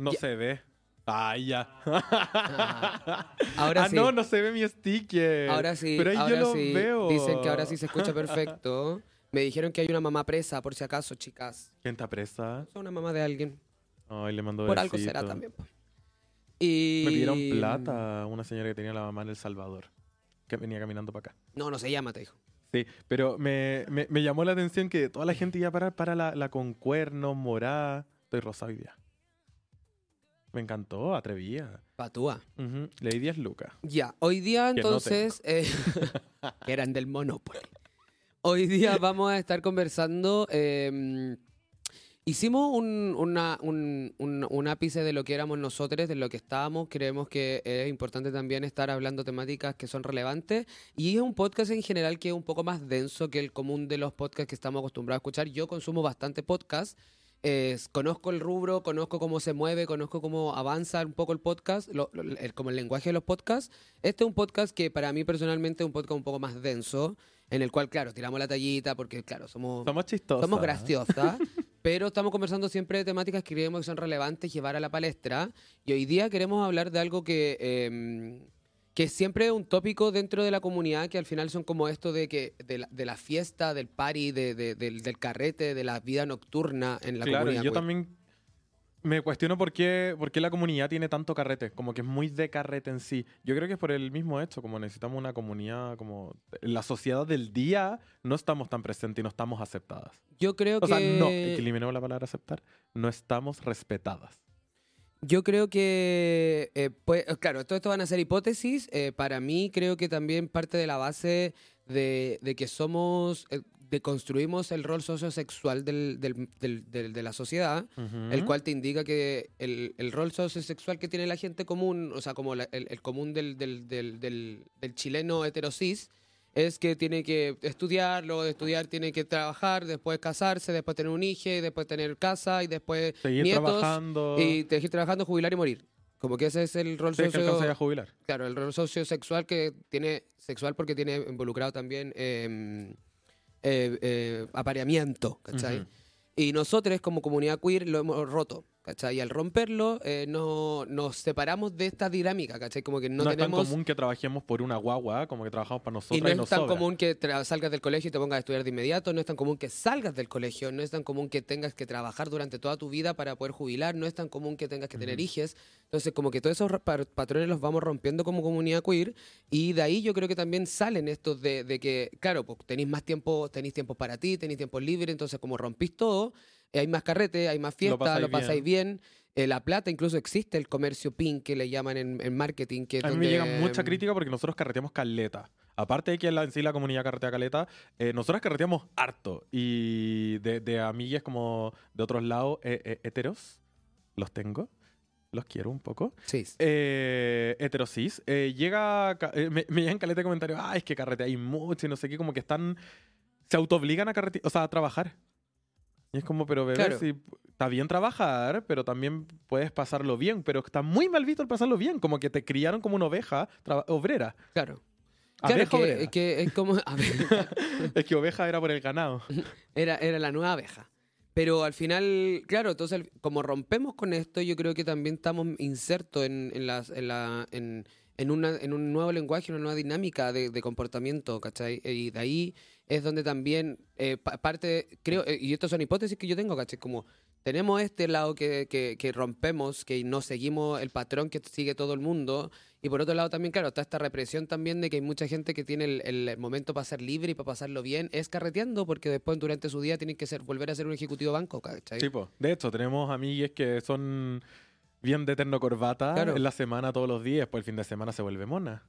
No Ya. se ve. Ay, ya. Ah, ahora ah, sí. no, no se ve mi sticker. Ahora sí, Pero ahí ahora yo lo sí. veo. Dicen que ahora sí se escucha perfecto. Me dijeron que hay una mamá presa, por si acaso, chicas. ¿Quién está presa? Es una mamá de alguien. Ay, le mando Por algo será también. po. Y... Me pidieron plata una señora que tenía la mamá en El Salvador. Que venía caminando para acá. No, no se llama, te dijo. Sí, pero me, me, me llamó la atención que toda la gente iba a parar para la, la con cuernos, morada. Estoy rosado hoy día. Me encantó, atrevía. Patúa. Ujú, Le di 10 lucas. Ya, hoy día Que no entonces, eh, eran del Monopoly. Hoy día vamos a estar conversando. eh, hicimos un, una- un, un- un ápice de lo que éramos nosotros, de lo que estábamos. Creemos que es importante también estar hablando temáticas que son relevantes. Y es un podcast en general que es un poco más denso que el común de los podcasts que estamos acostumbrados a escuchar. Yo consumo bastante podcast. Eh, conozco el rubro, conozco cómo se mueve, conozco cómo avanza un poco el podcast, lo- lo- el- como el lenguaje de los podcasts. Este es un podcast que para mí personalmente es un podcast un poco más denso, en el cual, claro, tiramos la tallita porque, claro, somos, Somos somos graciosas, pero estamos conversando siempre de temáticas que creemos que son relevantes llevar a la palestra. Y hoy día queremos hablar de algo que, eh, que siempre es un tópico dentro de la comunidad, que al final son como esto de que de la, de la fiesta, del party, de, de- del, del carrete, de la vida nocturna en la claro, comunidad. yo queer. también me cuestiono por qué, por qué la comunidad tiene tanto carrete, como que es muy de carrete en sí. Yo creo que es por el mismo hecho, como necesitamos una comunidad, como la sociedad del día no estamos tan presentes y no estamos aceptadas. Yo creo O que... sea, no, eliminemos la palabra aceptar, no estamos respetadas. Yo creo que, eh, pues, eh, claro, todo esto van a ser hipótesis. eh, para mí creo que también parte de la base de, de que somos, eh, de construimos el rol sociosexual del, del- del- del- de la sociedad, el cual te indica que el, el rol sociosexual que tiene la gente común, o sea, como la- el, el común del, del, del, del, del chileno heterosis, es que tiene que estudiar, luego de estudiar tiene que trabajar, después casarse, después tener un hijo, después tener casa y después Seguir nietos. trabajando. Y seguir trabajando, jubilar y morir. Como que ese es el rol Sí, que socio... alcanza a jubilar. Claro, el rol sociosexual que tiene... Sexual porque tiene involucrado también eh, eh, eh, apareamiento. Y nosotros como comunidad queer lo hemos roto, ¿cachai? Y al romperlo eh, no, nos separamos de esta dinámica, ¿cachai? Como que no, No, es tan tenemos... común que trabajemos por una guagua, como que trabajamos para nosotros Y y, no es nos tan sobra. común que salgas del colegio y te pongas a estudiar de inmediato, no es tan común que salgas del colegio, no es tan común que tengas que trabajar durante toda tu vida para poder jubilar, no es tan común que tengas que tener Ujú. hijes. Entonces, como que todos esos patrones los vamos rompiendo como comunidad queer y de ahí yo creo que también salen estos de, de que, claro, pues tenéis más tiempo, tenéis tiempo para ti, tenéis tiempo libre, entonces como rompís todo, eh, hay más carrete, hay más fiesta, pasáis lo pasáis bien. Eh, la plata, incluso existe el comercio pink que le llaman en, en marketing. Que A mí me llega mucha em, crítica porque nosotros carreteamos caleta. Aparte de que la, en sí la comunidad carretea caleta, eh, nosotros carreteamos harto. Y de, de amigas como de otros lados, eh, eh, heteros, los tengo. Los quiero un poco. Sí. Eh, heterosis. eh, llega, eh, me, me llegan caleta de comentarios, ah, es que carreteáis mucho y no sé qué, como que están, se autoobligan a carretear, o sea, a trabajar. Y es como, pero bebé, Claro. sí, está bien trabajar, pero también puedes pasarlo bien, pero está muy mal visto el pasarlo bien, como que te criaron como una oveja obrera. Claro. Claro, que, obrera. que es como... Es que oveja era por el ganado. era, era la nueva abeja. Pero al final, claro, entonces como rompemos con esto, yo creo que también estamos insertos en, en, las, en, la, en, en, una, en un nuevo lenguaje, una nueva dinámica de, de comportamiento, ¿cachai? Y de ahí es donde también eh, pa- parte, creo, eh, y estas son hipótesis que yo tengo, ¿cachai? Como tenemos este lado que, que, que rompemos, que no seguimos el patrón que sigue todo el mundo, y por otro lado también, claro, está esta represión también de que hay mucha gente que tiene el, el momento para ser libre y para pasarlo bien, es carreteando, porque después durante su día tienen que ser, volver a ser un ejecutivo banco, ¿cachai? Tipo, de hecho, tenemos amigues que son bien de terno corbata Claro. en la semana todos los días, pues el fin de semana se vuelve mona.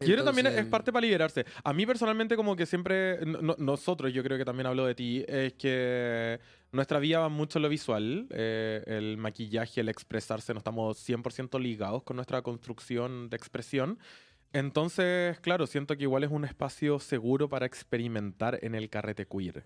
Yo creo también es Entonces, parte para liberarse. A mí personalmente como que siempre, no- nosotros, yo creo que también hablo de ti, es que nuestra vida va mucho en lo visual, eh, el maquillaje, el expresarse, no estamos 100% ligados con nuestra construcción de expresión. Entonces, claro, siento que igual es un espacio seguro para experimentar en el carrete queer.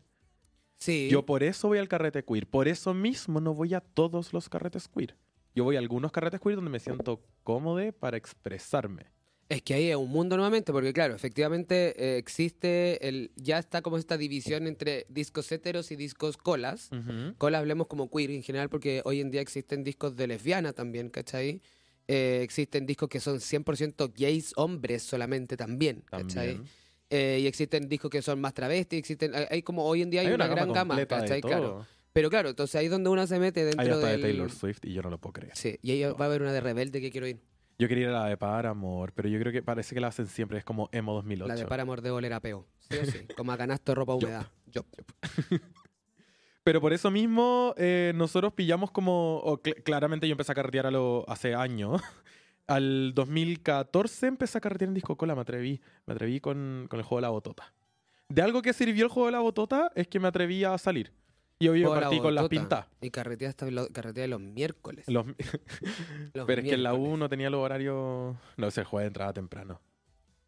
Sí. Yo por eso voy al carrete queer, por eso mismo no voy a todos los carretes queer. Yo voy a algunos carretes queer donde me siento cómodo para expresarme. Es que ahí es un mundo nuevamente, porque claro, efectivamente eh, existe, el, ya está como esta división entre discos héteros y discos colas. Ujú. Cola hablemos como queer en general, porque hoy en día existen discos de lesbiana también, ¿cachai? Eh, existen discos que son 100% gays hombres solamente también, ¿cachai? También. Eh, y existen discos que son más travestis, existen, hay, como hoy en día hay, una, gran gama, ¿cachai? Claro. Pero claro, entonces ahí es donde uno se mete dentro Hay hasta del... de Taylor Swift y yo no lo puedo creer. Sí, y ahí va a haber una de Rebelde que quiero ir. Yo quería ir a la de Paramore, pero yo creo que parece que la hacen siempre. Es como Emo 2008. La de Paramore de oler a peo. Sí o sí. Como a canasto de ropa húmeda. Pero por eso mismo, eh, nosotros pillamos como. cl- claramente yo empecé a carretear a lo, hace años. Al 2014 empecé a carretear en disco cola, me atreví. Me atreví con, con el juego de la botota. De algo que sirvió el juego de la botota es que me atreví a salir. Y hoy Hola, partí con las pintas. Y carretea hasta lo- carretea de los miércoles. Los- Los pero es que en la U no tenía los horarios. No sé, el jueves entraba temprano.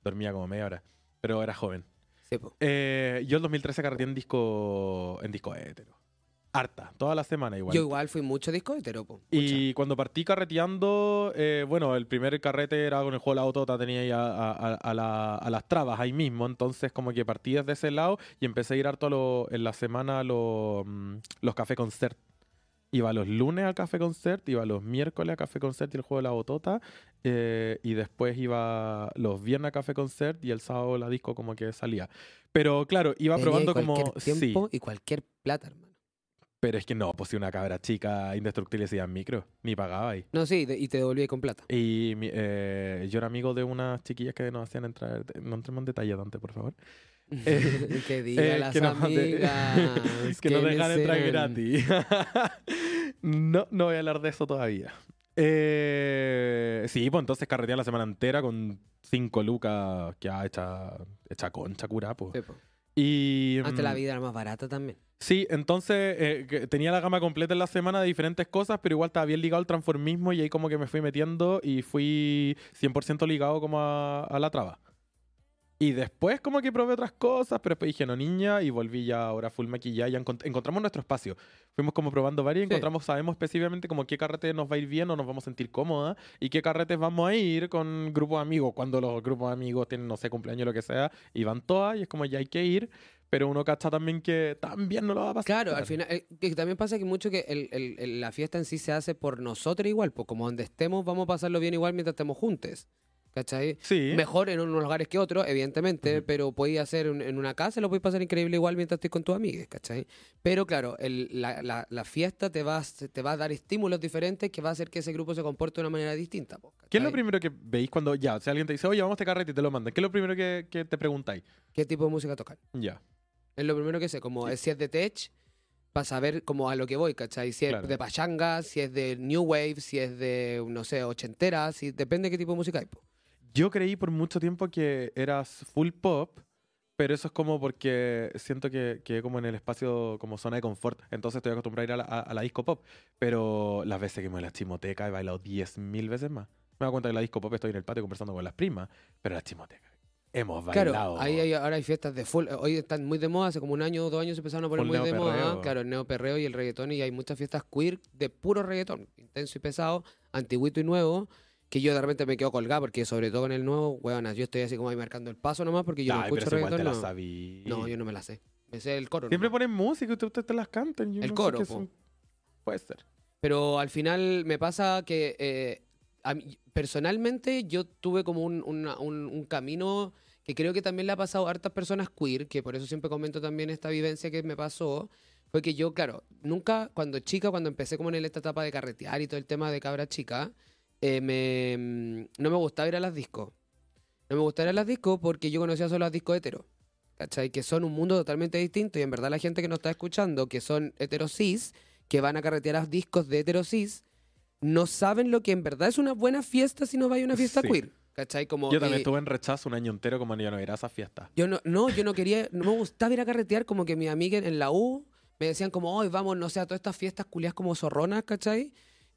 Dormía como media hora. Pero era joven. Sí. Eh, yo en 2013 carreteé en disco, en disco hétero. Harta, toda la semana igual. Yo igual fui mucho disco hetero, po. Mucha. Y cuando partí carreteando, eh, bueno, el primer carrete era con el juego de la Autota, tenía ahí a, a- a- a la- a las trabas ahí mismo, entonces como que partí desde ese lado y empecé a ir harto lo- en la semana a lo- mm, los café concert. Iba los lunes al café concert, iba los miércoles a café concert y el juego de la Botota, eh, y después iba los viernes a café concert y el sábado la disco como que salía. Pero claro, iba Tenía probando como... cualquier Sí, tiempo y cualquier plata, hermano. Pero es que no, pues si una cabra chica indestructible se iba en micro, ni pagaba ahí. No, sí, de- y te devolví con plata. Y eh, yo era amigo de unas chiquillas que nos hacían entrar. No entremos en detalle, Dante, por favor. Eh, que diga eh, las que amigas. que quiénes dejan entrar gratis. no, no voy a hablar de eso todavía. Eh, sí, pues entonces carreteé la semana entera con cinco lucas que ha hecha, hecha concha cura, pues. Sí, po. Y, Antes la mm, vida era más barata también. Sí, entonces eh, tenía la gama completa en la semana de diferentes cosas, pero igual estaba bien ligado al transformismo y ahí como que me fui metiendo y fui 100% ligado como a, a la traba. Y después como que probé otras cosas, pero después dije, no niña, y volví ya ahora full maquillaje. Ya encont- encontramos nuestro espacio. Fuimos como probando varios y Sí. encontramos, sabemos específicamente como qué carrete nos va a ir bien o nos vamos a sentir cómoda y qué carretes vamos a ir con grupos de amigos. Cuando los grupos de amigos tienen, no sé, cumpleaños o lo que sea, y van todas y es como ya hay que ir. Pero uno cacha también que también no lo va a pasar. Claro, al final, eh, que también pasa que mucho que el- el- el- la fiesta en sí se hace por nosotros igual, pues como donde estemos vamos a pasarlo bien igual mientras estemos juntos. ¿Cachai? Sí. Mejor en unos lugares que otros, evidentemente, Ujú. pero podéis hacer un- en una casa, lo podéis pasar increíble igual mientras estés con tus amigos, ¿cachai? Pero claro, el- la, la- la fiesta te va, a- te va a dar estímulos diferentes que va a hacer que ese grupo se comporte de una manera distinta. po, ¿Qué es lo ¿cachai? primero que veis cuando ya, si alguien te dice, oye, vamos a este carrete y te lo mandan? ¿Qué es lo primero que, que te preguntáis? ¿Qué tipo de música tocar? Ya. Es lo primero que sé, como es- si es de tech, para saber como a lo que voy, ¿cachai? Si es Claro. de pachanga, si es de new wave, si es de, no sé, ochentera, si, depende de qué tipo de música hay. po. Yo creí por mucho tiempo que eras full pop, pero eso es como porque siento que, que como en el espacio como zona de confort. Entonces estoy acostumbrado a ir a la, a- a la disco pop. Pero las veces que me voy a la chimoteca he bailado 10.000 veces más. Me doy cuenta que en la disco pop estoy en el patio conversando con las primas, pero la chimoteca hemos bailado. Claro, ahí hay- ahora hay fiestas de full. Hoy están muy de moda, hace como un año o dos años se empezaron a poner Full muy de moda. Claro, el neoperreo y el reggaetón. Y hay muchas fiestas queer de puro reggaetón, intenso y pesado, antiguito y nuevo. Que yo de repente me quedo colgado porque, sobre todo en el nuevo, weonas, yo estoy así como ahí marcando el paso nomás porque yo no Ay, escucho pero eso igual te reggaetón. la No. sabí. no, yo no me la sé. Me sé el coro. Siempre nomás. ponen música y ustedes ustedes te las cantan. yo El no coro, po. son. Puede ser. Pero al final me pasa que eh, a mí- personalmente yo tuve como un, una- un- un camino que creo que también le ha pasado a hartas personas queer, que por eso siempre comento también esta vivencia que me pasó, fue que yo, claro, nunca cuando chica, cuando empecé como en esta etapa de carretear y todo el tema de cabra chica, eh, me, mm, no me gustaba ir a las discos. No me gustaba ir a las discos porque yo conocía solo las discos hetero. ¿Cachai? Que son un mundo totalmente distinto y en verdad la gente que nos está escuchando, que son heterosis, que van a carretear a discos de heterosis, no saben lo que en verdad es una buena fiesta si no vais a una fiesta Sí. queer. ¿Cachai? Como, Yo también eh, estuve en rechazo un año entero como no era esa fiesta. yo no, no, yo no quería, no me gustaba ir a carretear como que mis amigas en la U me decían como, hoy vamos, no sé, a todas estas fiestas culiadas como zorronas, ¿cachai?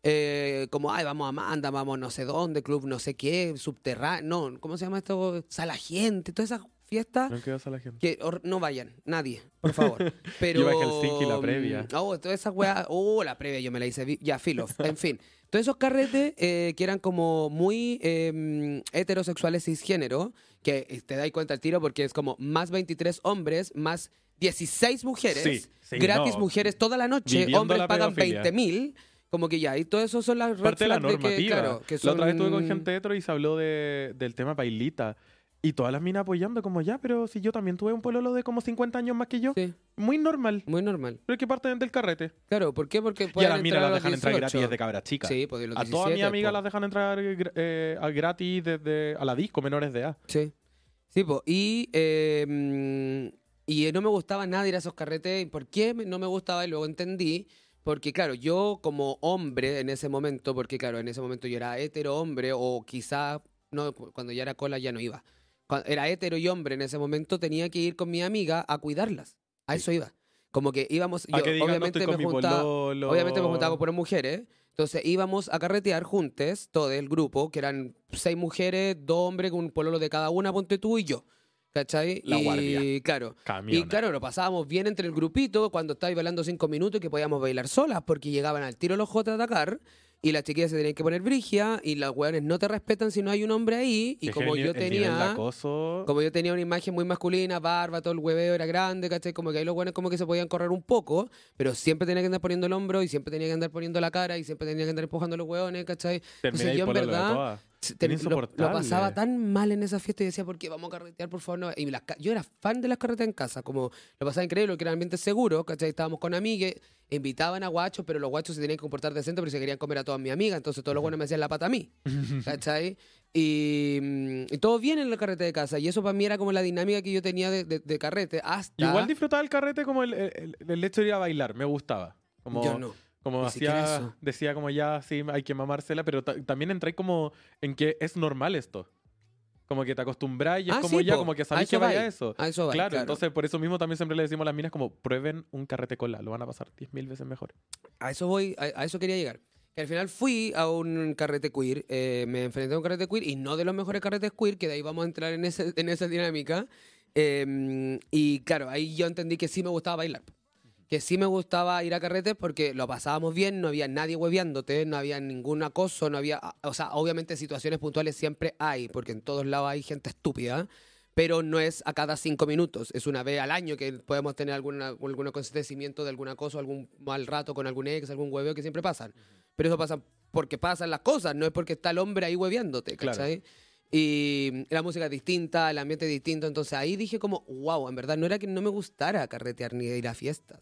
Eh, como, ay, vamos a Amanda, vamos no sé dónde, club no sé qué, subterráneo, no, ¿cómo se llama esto? Sala gente, todas esas fiesta, No quedas a la gente. que or- no vayan, nadie, por favor. Pero, Yo iba a Helsinki la previa. mm, Oh, toda esa weá. Oh, la previa yo me la hice. Ya, filo. En fin. Todos esos carretes eh, que eran como muy eh, heterosexuales cisgénero, que eh, te das cuenta al tiro porque es como más 23 hombres, más 16 mujeres, Sí, sí, gratis no. mujeres toda la noche, Viviendo hombres la pagan pedofilia. 20 mil. Como que ya, y todo eso son las Parte de la flags que, normativa. claro, que La otra vez estuve con gente hetero y se habló de, del tema pailita. Y todas las minas apoyando, como ya, pero si yo también tuve un pololo de como 50 años más que yo. Sí, Muy normal. muy normal. Pero es que parte del carrete. Claro, ¿por qué? Porque Y a las minas las dejan entrar 18. gratis desde cabras chicas. Sí, pues de los a todas mis 17, amigas po. las dejan entrar eh, a gratis desde a la disco, menores de edad. Sí. Sí, po. Y, eh, mm, y no me gustaba nada ir a esos carretes. ¿Y ¿Por qué no me gustaba? Y luego entendí. Porque, claro, yo como hombre en ese momento, porque, claro, en ese momento yo era hetero hombre, o quizá, no, cu- cuando ya era cola ya no iba. Cuando era hetero y hombre en ese momento, tenía que ir con mi amiga a cuidarlas. A eso iba. Como que íbamos, yo que digan, no obviamente me juntaba. Obviamente me juntaba con puras mujeres. Entonces íbamos a carretear juntos, todo el grupo, que eran seis mujeres, dos hombres, con un pololo de cada una, ponte tú y yo. ¿Cachai? La y guardia. claro. Camiona. Y claro, lo pasábamos bien entre el grupito cuando estáis bailando cinco minutos y que podíamos bailar solas porque llegaban al tiro los J a atacar y las chiquillas se tenían que poner brigia y los hueones no te respetan si no hay un hombre ahí. Y Es como yo tenía. acoso- Como yo tenía una imagen muy masculina, barba, todo el hueveo era grande, ¿cachai? Como que ahí los buenos como que se podían correr un poco, pero siempre tenía que andar poniendo el hombro y siempre tenía que andar poniendo la cara y siempre tenía que andar empujando los hueones, ¿cachai? Terminé Entonces yo en verdad te- lo, pasaba tan mal en esa fiesta y decía, ¿por qué vamos a carretear, por favor? No. Y las yo era fan de las carretas en casa, como lo pasaba increíble, que era ambiente seguro, ¿cachai? Estábamos con amigues, invitaban a guachos, pero los guachos se tenían que comportar decente porque se querían comer a todas mis amigas, entonces todos los buenos me hacían la pata a mí, ¿cachai? Y, mm, y todo bien en la carrete de casa, y eso para mí era como la dinámica que yo tenía de, de- de carrete, hasta... Igual disfrutaba el carrete como el, el- el hecho de ir a bailar, me gustaba. Como, Yo no. como hacía, decía como ya, sí, hay que mamársela, pero ta- también entré como en que es normal esto. Como que te acostumbras y es Ah, como sí, ya, po. como que sabes que vaya va. eso. A eso va, claro, claro. entonces por eso mismo también siempre le decimos a las minas como prueben un carrete cola, lo van a pasar 10.000 veces mejor. A eso voy, a, a eso quería llegar. Que al final fui a un carrete queer, eh, me enfrenté a un carrete queer y no de los mejores carretes queer, que de ahí vamos a entrar en, ese, en esa dinámica. Eh, y claro, ahí yo entendí que sí me gustaba bailar. Que sí me gustaba ir a carretes porque lo pasábamos bien, no había nadie hueveándote, no había ningún acoso, no había. O sea, obviamente situaciones puntuales siempre hay, porque en todos lados hay gente estúpida, pero no es a cada cinco minutos, es una vez al año que podemos tener alguna, algún acontecimiento de algún acoso, algún mal rato con algún ex, algún hueveo que siempre pasan. Pero eso pasa porque pasan las cosas, no es porque está el hombre ahí hueveándote, Claro. ¿cachai? Y la música es distinta, el ambiente es distinto. Entonces ahí dije como, wow, en verdad no era que no me gustara carretear ni ir a fiestas.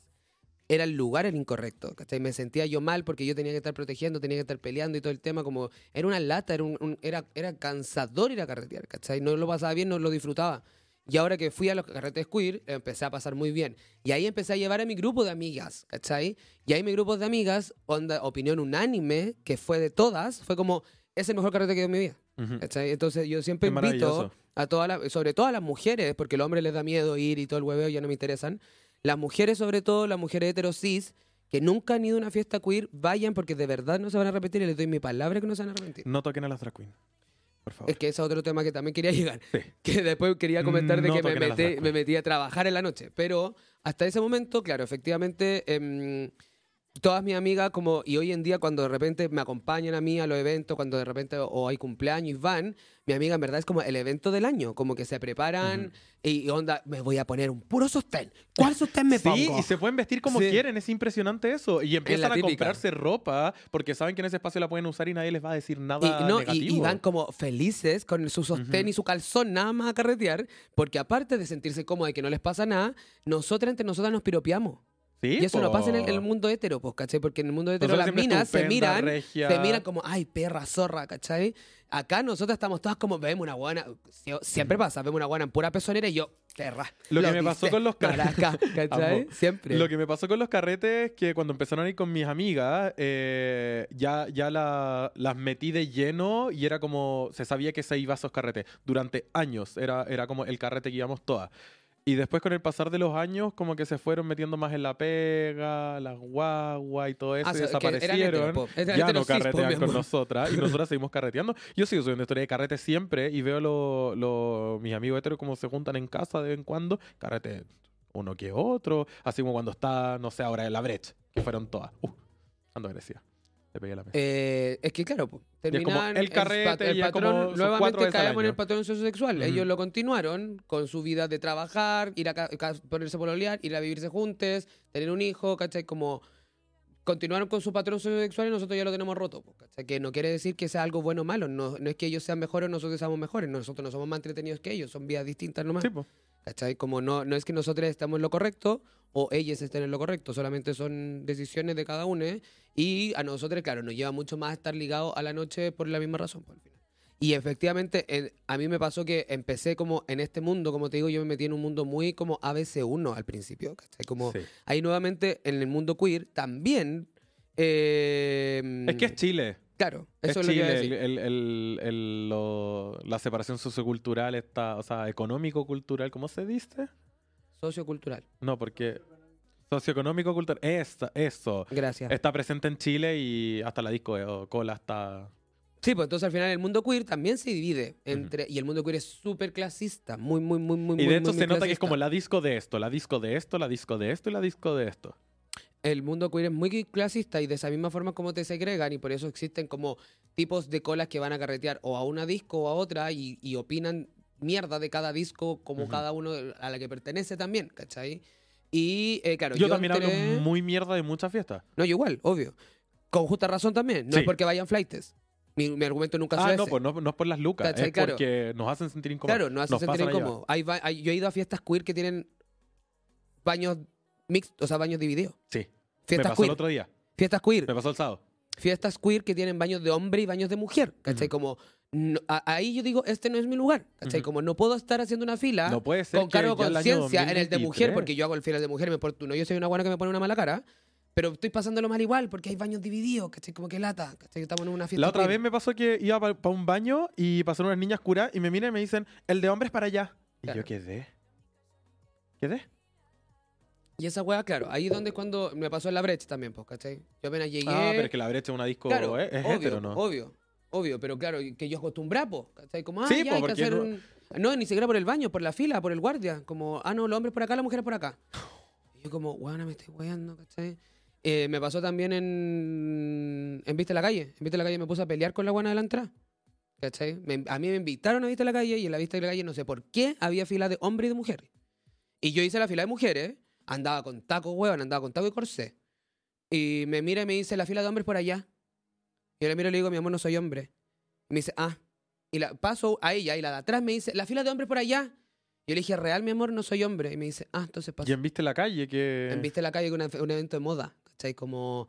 Era el lugar el incorrecto, ¿cachai? Me sentía yo mal porque yo tenía que estar protegiendo, tenía que estar peleando y todo el tema, como era una lata, era, un, un- era, era cansador ir a carretear, ¿cachai? No lo pasaba bien, no lo disfrutaba. Y ahora que fui a los carretes queer, empecé a pasar muy bien. Y ahí empecé a llevar a mi grupo de amigas, ¿cachai? Y ahí mi grupo de amigas, onda, opinión unánime, que fue de todas, fue como, es el mejor carrete que he en mi vida. ¿cachai? Entonces yo siempre invito a todas las, sobre todo a las mujeres, porque los hombres les da miedo ir y todo el hueveo ya no me interesan. Las mujeres, sobre todo, las mujeres heterosis, que nunca han ido a una fiesta queer, vayan porque de verdad no se van a arrepentir y les doy mi palabra que no se van a arrepentir. No toquen a las drag queen, por favor. Es que ese es otro tema que también quería llegar. Sí. Que después quería comentar de No que me metí a trabajar en la noche. Pero hasta ese momento, claro, efectivamente, em, todas mis amigas, como, y hoy en día cuando de repente me acompañan a mí a los eventos, cuando de repente o hay cumpleaños y van, mi amiga en verdad es como el evento del año, como que se preparan y, onda, me voy a poner un puro sostén. ¿Cuál sostén me Sí, pongo? y se pueden vestir como Sí. quieren, es impresionante eso. Y empiezan a comprarse ropa porque saben que en ese espacio la pueden usar y nadie les va a decir nada Y, no, y- negativo. y van como felices con su sostén y su calzón nada más a carretear, porque aparte de sentirse cómodos y que no les pasa nada, nosotras entre nosotras nos piropeamos. Sí, Y eso no po. pasa en el, en el mundo hetero, pues, ¿cachai? Porque en el mundo hetero las minas se miran, regia. se miran como, ay, perra, zorra, ¿cachai? Acá nosotras estamos todas como, vemos una guana, siempre pasa, vemos una guana en pura pezonera y yo, perra. Lo que me pasó con los car- maraca, ¿cachai? Siempre. Lo que me pasó con los carretes es que cuando empezaron a ir con mis amigas, eh, ya, ya la- las metí de lleno y era como, se sabía que se iba a esos carretes. Durante años era, era como el carrete que íbamos todas. Y después con el pasar de los años, como que se fueron metiendo más en la pega, las guaguas y todo eso, Ah, y desaparecieron. Eran ya no carretean con nosotras y nosotras seguimos carreteando. Yo sigo subiendo historia de carrete siempre y veo lo, lo- mis amigos heteros como se juntan en casa de vez en cuando, carrete uno que otro, así como cuando está, no sé, ahora en la brecha, que fueron todas. Uh, ando agresiva. Le pegué a la mesa. Eh, es que claro, terminan el carrete pat- como patrón, nuevamente caemos en el patrón sociosexual. Ujú. Ellos lo continuaron con su vida de trabajar, ir a ponerse pololear, ir a vivirse juntos, tener un hijo, ¿cachai? Como continuaron con su patrón sociosexual y nosotros ya lo tenemos roto, po, ¿cachai? Que no quiere decir que sea algo bueno o malo, no, no es que ellos sean mejores o nosotros seamos mejores, nosotros no somos más entretenidos que ellos, son vidas distintas nomás. Sí, po. ¿Cachai? Como no, no es que nosotros estamos en lo correcto o ellos estén en lo correcto, solamente son decisiones de cada uno. ¿eh? Y a nosotros, claro, nos lleva mucho más estar ligados a la noche por la misma razón. Por el final. Y efectivamente, eh, a mí me pasó que empecé como en este mundo, como te digo, yo me metí en un mundo muy como ABC1 al principio. ¿cachai? Como Sí. ahí nuevamente en el mundo queer también. eh, Es que es Chile. Claro, Es eso es, lo que iba a Chile, decir. el, el- el- lo- la separación sociocultural está, o sea, económico-cultural, ¿cómo se dice? Sociocultural. No, porque socioeconómico-cultural, esa- eso, Gracias. está presente en Chile y hasta la disco o cola está... Sí, pues entonces al final el mundo queer también se divide entre. Y el mundo queer es súper clasista, muy, muy, muy, muy. Y muy, de hecho muy, se muy nota que es como clasista. la disco de esto, la disco de esto, la disco de esto y la disco de esto. El mundo queer es muy clasista y de esa misma forma como te segregan y por eso existen como tipos de colas que van a carretear o a una disco o a otra y, y opinan mierda de cada disco como cada uno a la que pertenece también, ¿cachai? Y eh, claro, yo, también entré- hablo muy mierda de muchas fiestas. No, yo igual, obvio. Con justa razón también. No Sí. es porque vayan flights. Mi, mi argumento nunca Ah, no, pues no, no es por las lucas, ¿Cachai? es Claro. porque nos hacen sentir incómodos. Claro, Nos sentir pasan allá. incómodo. Hay ba- hay- yo he ido a fiestas queer que tienen baños mixtos, o sea, baños divididos. Sí, me Fiestas pasó el queer. otro día, Fiestas queer. me pasó el sábado. Fiestas queer que tienen baños de hombre y baños de mujer. ¿Cachai? Ujú. Como. no- a- ahí yo digo, este no es mi lugar. ¿Cachai? Ujú. Como no puedo estar haciendo una fila No puede ser con cargo el conciencia en el de mujer, 2023. porque yo hago el fila de mujer y me porto uno. Yo soy una buena que me pone una mala cara, pero estoy pasándolo mal igual porque hay baños divididos, ¿cachai? Como que lata, ¿cachai? Estamos en una fiesta. La otra queer. vez me pasó que iba para un baño y pasaron unas niñas curas y me miran y me dicen, el de hombres para allá. Y Claro. yo quedé. ¿Quedé? Y esa weá, claro, ahí donde es cuando me pasó en la brecha también, pues, ¿cachai? Yo apenas llegué. Ah, pero es que la brecha es una disco Claro, ¿eh? es obvio, ¿no? Obvio, obvio, pero claro, que yo acostumbré, po, ¿cachai? Como, ah, Sí, ya po, hay que hacer no- un... No, ni siquiera por el baño, por la fila, por el guardia. Como, ah, no, los hombres por acá, las mujeres por acá. Y yo como, bueno, me estoy guayando, ¿cachai? Eh, me pasó también en, en Viste la Calle. En Viste la Calle me puse a pelear con la buena de la entrada. ¿Cachai? Me- a mí me invitaron a Viste la Calle y en la Viste la Calle no sé por qué había fila de hombres y de mujeres. Y yo hice la fila de mujeres, andaba con taco, huevón, andaba con taco y corsé. Y me mira y me dice, la fila de hombres por allá. Y yo le miro y le digo, mi amor, no soy hombre. Y me dice, ah. Y la paso a ella y la de atrás me dice, la fila de hombres por allá. Yo le dije, real, mi amor, no soy hombre. Y me dice, ah, entonces pasa. Y en Viste la calle que... En Viste la calle con una- un evento de moda, ¿cachai? Como...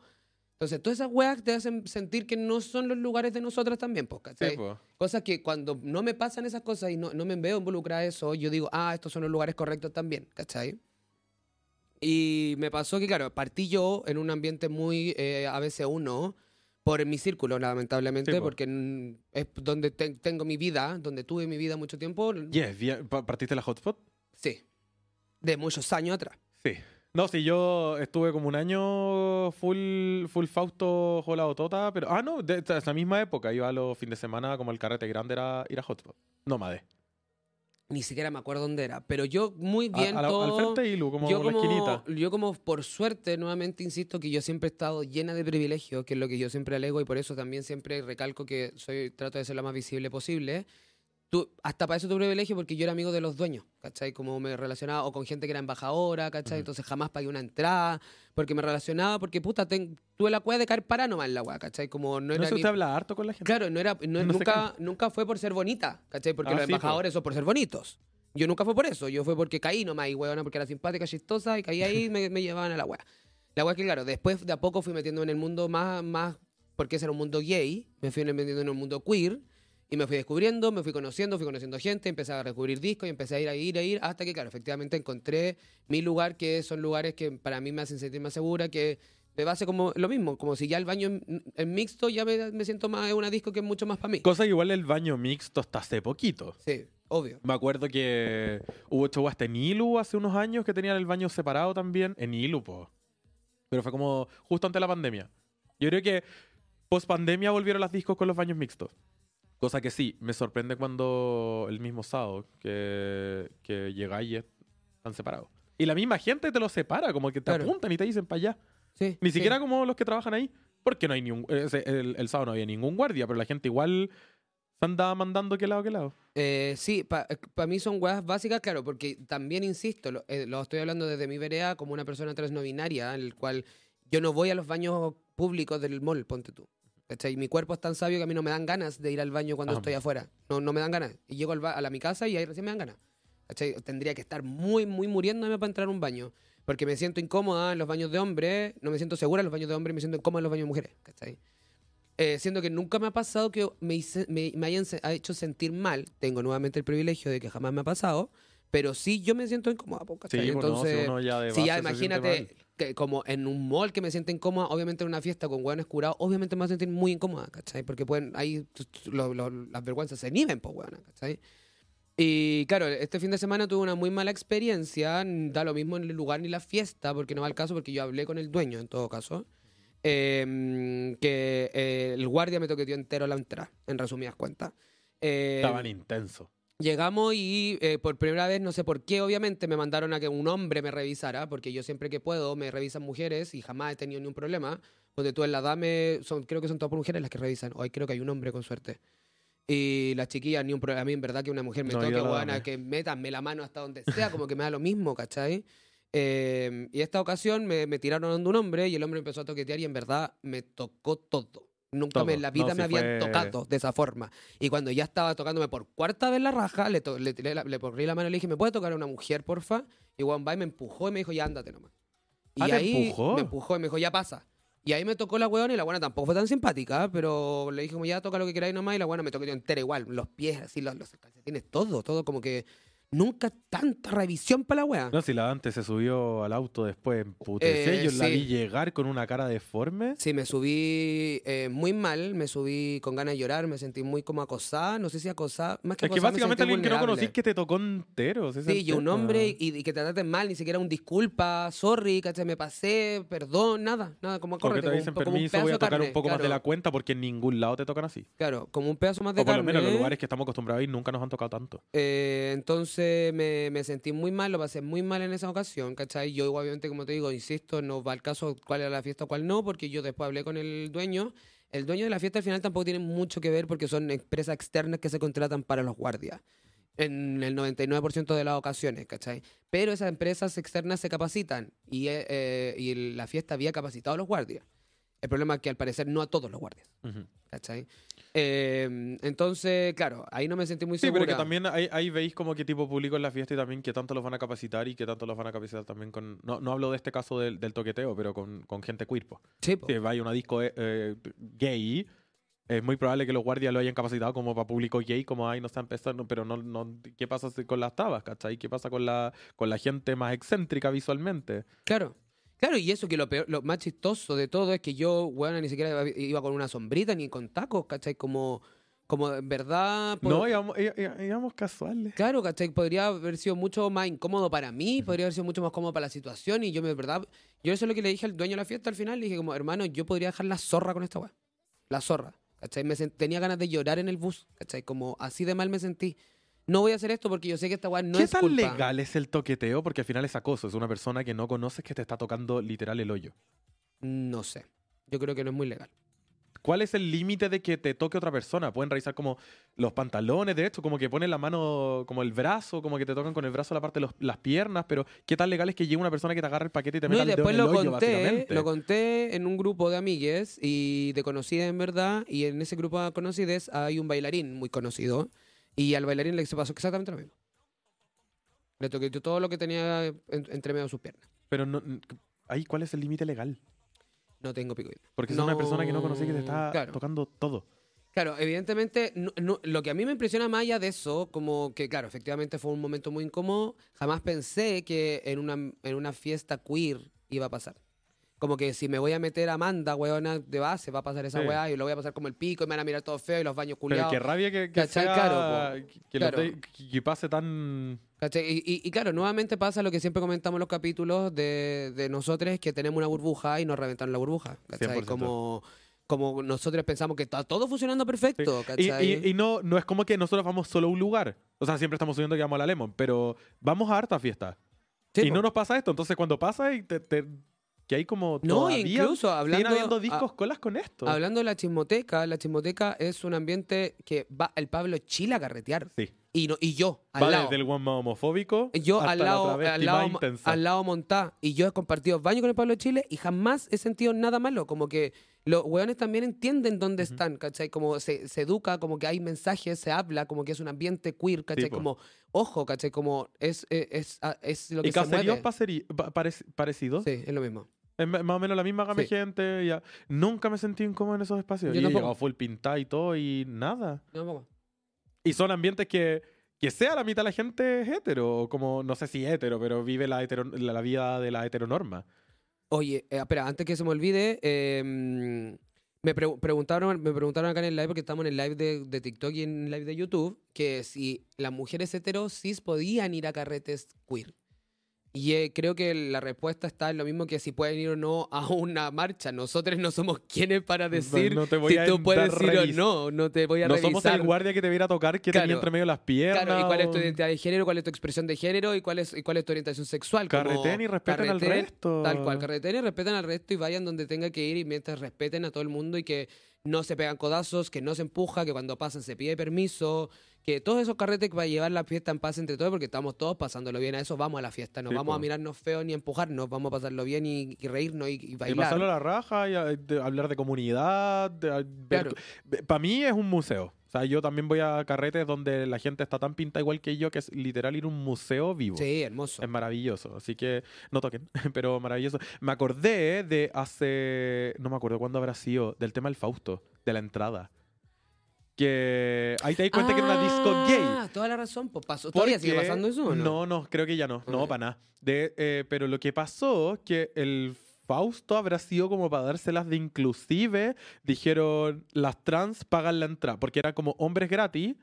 Entonces, todas esas weas te hacen sentir que no son los lugares de nosotras también, pues, Sí, ¿cachai? po. Cosas que cuando no me pasan esas cosas y no, no me veo involucrada en eso, yo digo, ah, estos son los lugares correctos también, ¿cachai? Y me pasó que, claro, partí yo en un ambiente muy eh, ABC1 por mi círculo, lamentablemente, Sí, porque es donde te- tengo mi vida, donde tuve mi vida mucho tiempo. Yes, ¿Partiste la hotspot? Sí. De muchos años atrás. Sí. No, sí, yo estuve como un año full, full Fausto Jolado Tota, pero... Ah, no, de esa esa misma época. Iba a los fines de semana, como el carrete grande era ir a hotspot. Nómade. Ni siquiera me acuerdo dónde era, pero yo muy bien a la- todo... al frente de Ilu, como yo la como, esquinita. yo como por suerte, nuevamente insisto que yo siempre he estado llena de privilegios, que es lo que yo siempre alego y por eso también siempre recalco que soy trato de ser lo más visible posible. Tú, hasta para eso tu privilegio porque yo era amigo de los dueños, ¿cachai? Como me relacionaba o con gente que era embajadora, ¿cachai? Ujú. Entonces jamás pagué una entrada porque me relacionaba porque puta, ten- tuve la cueva de caer para nomás en la weá, ¿cachai? Como no ¿No era eso ni- usted habla harto con la gente? Claro, no era, no- No nunca, nunca fue por ser bonita, ¿cachai? Porque Ah, los sí, embajadores son por ser bonitos. Yo nunca fue por eso, yo fue porque caí nomás y huevona, porque era simpática, chistosa y caí ahí y me, me llevaban a la wea. La wea que, claro, después de a poco fui metiendo en el mundo más, más, porque ese era un mundo gay, me fui metiendo en un mundo queer y me fui descubriendo, me fui conociendo, fui conociendo gente, empecé a descubrir discos y empecé a ir, a ir, a ir, hasta que, claro, efectivamente encontré mi lugar, que son lugares que para mí me hacen sentir más segura, que De base como lo mismo, como si ya el baño en, en mixto ya me, me siento más, es una disco que es mucho más para mí. Cosa que igual el baño mixto hasta hace poquito. Sí, obvio. Me acuerdo que hubo show hasta en Ilu hace unos años que tenían el baño separado también. En Ilu, po. Pero fue como justo antes de la pandemia. Yo creo que post pandemia volvieron las discos con los baños mixtos. Cosa que sí, me sorprende cuando el mismo sábado que, que llegáis y están separados. Y la misma gente te lo separa, como que te Claro. apuntan y te dicen para allá. Sí, Ni sí. siquiera como los que trabajan ahí. Porque no hay ni un, ese- el, el sábado no había ningún guardia, pero la gente igual se andaba mandando que lado, que lado. Eh, sí, para mí son weas básicas, claro, porque también insisto, lo, eh, lo estoy hablando desde mi vereda como una persona trans no binaria, en el cual yo no voy a los baños públicos del mall, ponte tú. ¿Cachai? Mi cuerpo es tan sabio que a mí no me dan ganas de ir al baño cuando Ah. estoy afuera. No, no me dan ganas. Y llego al ba- a la mi casa y ahí recién me dan ganas. ¿Cachai? Tendría que estar muy, muy muriéndome para entrar a un baño. Porque me siento incómoda en los baños de hombres, no me siento segura en los baños de hombres, me siento incómoda en los baños de mujeres. ¿Cachai? Eh, siendo que nunca me ha pasado que me, hice- me, me hayan se- ha hecho sentir mal. Tengo nuevamente el privilegio de que jamás me ha pasado, pero sí yo me siento incómoda. Sí, pues no, si Entonces, uno ya de si ya base se siente imagínate. Que como en un mall que me siento incómoda, obviamente en una fiesta con hueones curados, obviamente me voy a sentir muy incómoda, ¿cachai? Porque pueden, ahí lo- lo- las vergüenzas se inhiben, pues, hueona, ¿cachai? Y claro, este fin de semana tuve una muy mala experiencia, da lo mismo en el lugar ni la fiesta, porque no va al caso, porque yo hablé con el dueño en todo caso, em, que eh, el guardia me toqueteó entero la entrada, en resumidas cuentas. Eh, Estaban intensos. Llegamos y eh, por primera vez, no sé por qué, obviamente, me mandaron a que un hombre me revisara, porque yo siempre que puedo me revisan mujeres y jamás he tenido ningún problema. Donde tú en la DAME, son, creo que son todas mujeres las que revisan, ahí creo que hay un hombre con suerte. Y las chiquillas, ni un problema. A mí, en verdad, que una mujer me No, toque, Dame. que métanme la mano hasta donde sea, como que me da lo mismo, ¿cachai? Eh, y esta ocasión me, me tiraron de un hombre y el hombre empezó a toquetear y en verdad me tocó todo. Nunca Todo. me, en la vida No, me sí habían fue- tocado de esa forma. Y cuando ya estaba tocándome por cuarta vez la raja, le, to- le, le corrí la mano y le dije, ¿me puede tocar a una mujer, porfa? Y Juan va y me empujó y me dijo, ya ándate nomás. Y Ah, ¿te ahí empujó? me empujó y me dijo, ya pasa. Y ahí me tocó la weona y la buena tampoco fue tan simpática, pero le dije como ya toca lo que queráis nomás y la buena me tocó entera igual, los pies, así, los, los calcetines, todo, todo como que nunca tanta revisión para la wea. No, si la antes se subió al auto después emputeció. Eh, yo la sí. vi llegar con una cara deforme. Sí, me subí eh, muy mal, me subí con ganas de llorar, me sentí muy como acosada, no sé si acosada, más que Es que acosada, me básicamente alguien que no vulnerable. conocís que te tocó entero. Sí, y un hombre y, y que te traten mal, ni siquiera un disculpa, sorry, ¿cachai? Me pasé, perdón, nada, nada, como Porque córrete, te dicen como permiso, voy a tocar carne, un poco más de claro, la cuenta porque en ningún lado te tocan así. Claro, como un pedazo más de O por lo menos los lugares que estamos acostumbrados a ir nunca nos han tocado tanto. Eh, entonces me, me sentí muy mal, lo pasé muy mal en esa ocasión, ¿cachai? Yo obviamente, como te digo, insisto, no va al caso cuál era la fiesta o cuál no, porque yo después hablé con el dueño. El dueño de la fiesta al final tampoco tiene mucho que ver porque son empresas externas que se contratan para los guardias. En el 99% de las ocasiones, ¿cachai? Pero esas empresas externas se capacitan y, eh, eh, y el- la fiesta había capacitado a los guardias. El problema es que al parecer no a todos los guardias. ¿cachai? Eh, entonces, claro, ahí no me sentí muy Sí, segura. pero que también ahí, ahí veis como qué tipo público en la fiesta y también qué tanto los van a capacitar y qué tanto los van a capacitar también con... No, no hablo de este caso del, del toqueteo, pero con, con gente queer. Sí. Si vais a una disco eh, eh, gay, es muy probable que los guardias lo hayan capacitado como para público gay, como ahí no está empezando, pero no, no, ¿qué pasa con las tabas, cachai? ¿Qué pasa con la, con la gente más excéntrica visualmente? Claro. Claro, y eso que lo peor, lo más chistoso de todo es que yo, bueno, ni siquiera iba- con una sombrita ni con tacos, ¿cachai? Como, como en verdad. po- No, íbamos, íbamos casuales. Claro, ¿cachai? Podría haber sido mucho más incómodo para mí, podría haber sido mucho más cómodo para la situación y yo, me, de verdad, yo eso es lo que le dije al dueño de la fiesta al final, le dije como, hermano, yo podría dejar la zorra con esta weá. La zorra, ¿cachai? Me sent- tenía ganas de llorar en el bus, ¿cachai? Como así de mal me sentí. No voy a hacer esto porque yo sé que esta weá no ¿Qué es tan culpa. legal es el toqueteo? Porque al final es acoso, es una persona que no conoces que te está tocando literal el hoyo. No sé. Yo creo que no es muy legal. ¿Cuál es el límite de que te toque otra persona? Pueden revisar como los pantalones, de hecho, como que ponen la mano, como el brazo, como que te tocan con el brazo la parte de los- las piernas, pero ¿qué tan legal es que llegue una persona que te agarre el paquete y te No, meta y el dedo después en el lo hoyo, conté, lo conté en un grupo de amigues y de conocidas en verdad, y en ese grupo de conocidas hay un bailarín muy conocido, y al bailarín le pasó exactamente lo mismo. Le toqué todo lo que tenía en- entre medio de sus piernas. Pero no, ahí, ¿cuál es el límite legal? No tengo pico. y- Porque es una persona que no conocí que te No, está claro. tocando todo. Claro, evidentemente, no- no- lo que a mí me impresiona más allá de eso, como que, claro, efectivamente fue un momento muy incómodo, jamás pensé que en una, en una fiesta queer iba a pasar. Como que si me voy a meter a Amanda, weona, de base, va a pasar esa Sí. weá y lo voy a pasar como el pico y me van a mirar todo feo y los baños Pero culiados. qué rabia que, que, sea- Claro, que, Claro. te- que- pase tan... Y, y- y claro, nuevamente pasa lo que siempre comentamos en los capítulos de, de nosotros, que tenemos una burbuja y nos reventaron la burbuja. ¿cachai? 100%. Como, como nosotros pensamos que está todo funcionando perfecto. Y, ¿cachai? y- y no, no es como que nosotros vamos solo a un lugar. O sea, siempre estamos subiendo que vamos a la Lemon, pero vamos a harta fiesta. Sí, y po. no nos pasa esto. Entonces, cuando pasa, y te- te- que hay como. No, incluso hablando- habiendo a- discos colas con esto. Hablando de la chismoteca, la chismoteca es un ambiente que va el Pablo Chile a carretear. Sí. Y, no, y yo, al Va lado. desde el one más homofóbico. Yo hasta al la lado, al lado, al lado montá y yo he compartido baño con el Pablo Chile y jamás he sentido nada malo. Como que los weones también entienden dónde están, ¿cachai? Como se, se educa, como que hay mensajes, se habla, como que es un ambiente queer, ¿cachai? como, ojo, ¿cachai? Como es, es, es, es lo que y se mueve. parec- parecidos. Sí, es lo mismo. Es más o menos la misma gama de Sí. gente. Ya. Nunca me sentí incómodo en esos espacios. Yo y he tampoco. llegado full pintada y todo y nada. No, poco. Y son ambientes que, que sea la mitad de la gente es hetero. Como, no sé si hetero, pero vive la, hetero- la, la vida de la heteronorma. Oye, eh, espera, antes que se me olvide, eh, mm, me pre- preguntaron, me preguntaron acá en el live, porque estamos en el live de, de TikTok y en el live de YouTube, que si las mujeres heteros cis podían ir a carretes queer. Y eh, creo que la respuesta está en lo mismo que si pueden ir o no a una marcha. Nosotros no somos quienes para decir no te voy si a tú puedes ir o no. No te voy a No revisar. somos el guardia que te viera a tocar que Claro. tenía entre medio las piernas. Claro, y cuál es tu identidad de género, cuál es tu expresión de género y cuál es, y cuál es tu orientación sexual. Carreten y respeten al resto. Tal cual, carreten y respeten al resto y vayan donde tenga que ir y mientras respeten a todo el mundo y que no se pegan codazos, que no se empuja, que cuando pasan se pide permiso, que todos esos carretes que va a llevar la fiesta en paz entre todos porque estamos todos pasándolo bien a eso, vamos a la fiesta, no Sí, vamos po. a mirarnos feo ni a empujarnos, vamos a pasarlo bien y, y reírnos y, y Y bailar. pasarlo a la raja y a- de- hablar de comunidad. Claro. Para mí es un museo. O sea, yo también voy a carretes donde la gente está tan pinta igual que yo que es literal ir a un museo vivo. Sí, hermoso. Es maravilloso, así que no toquen, pero maravilloso. Me acordé de hace, no me acuerdo cuándo habrá sido, del tema del Fausto, de la entrada. Que ahí te das cuenta que era una disco gay. Ah, toda la razón, pues pasó. ¿Todavía sigue pasando eso o no? No, no, creo que ya no. No, para nada. De, eh, pero lo que pasó que el Fausto habrá sido como para dárselas de inclusive. Dijeron, las trans pagan la entrada. Porque era como hombres gratis,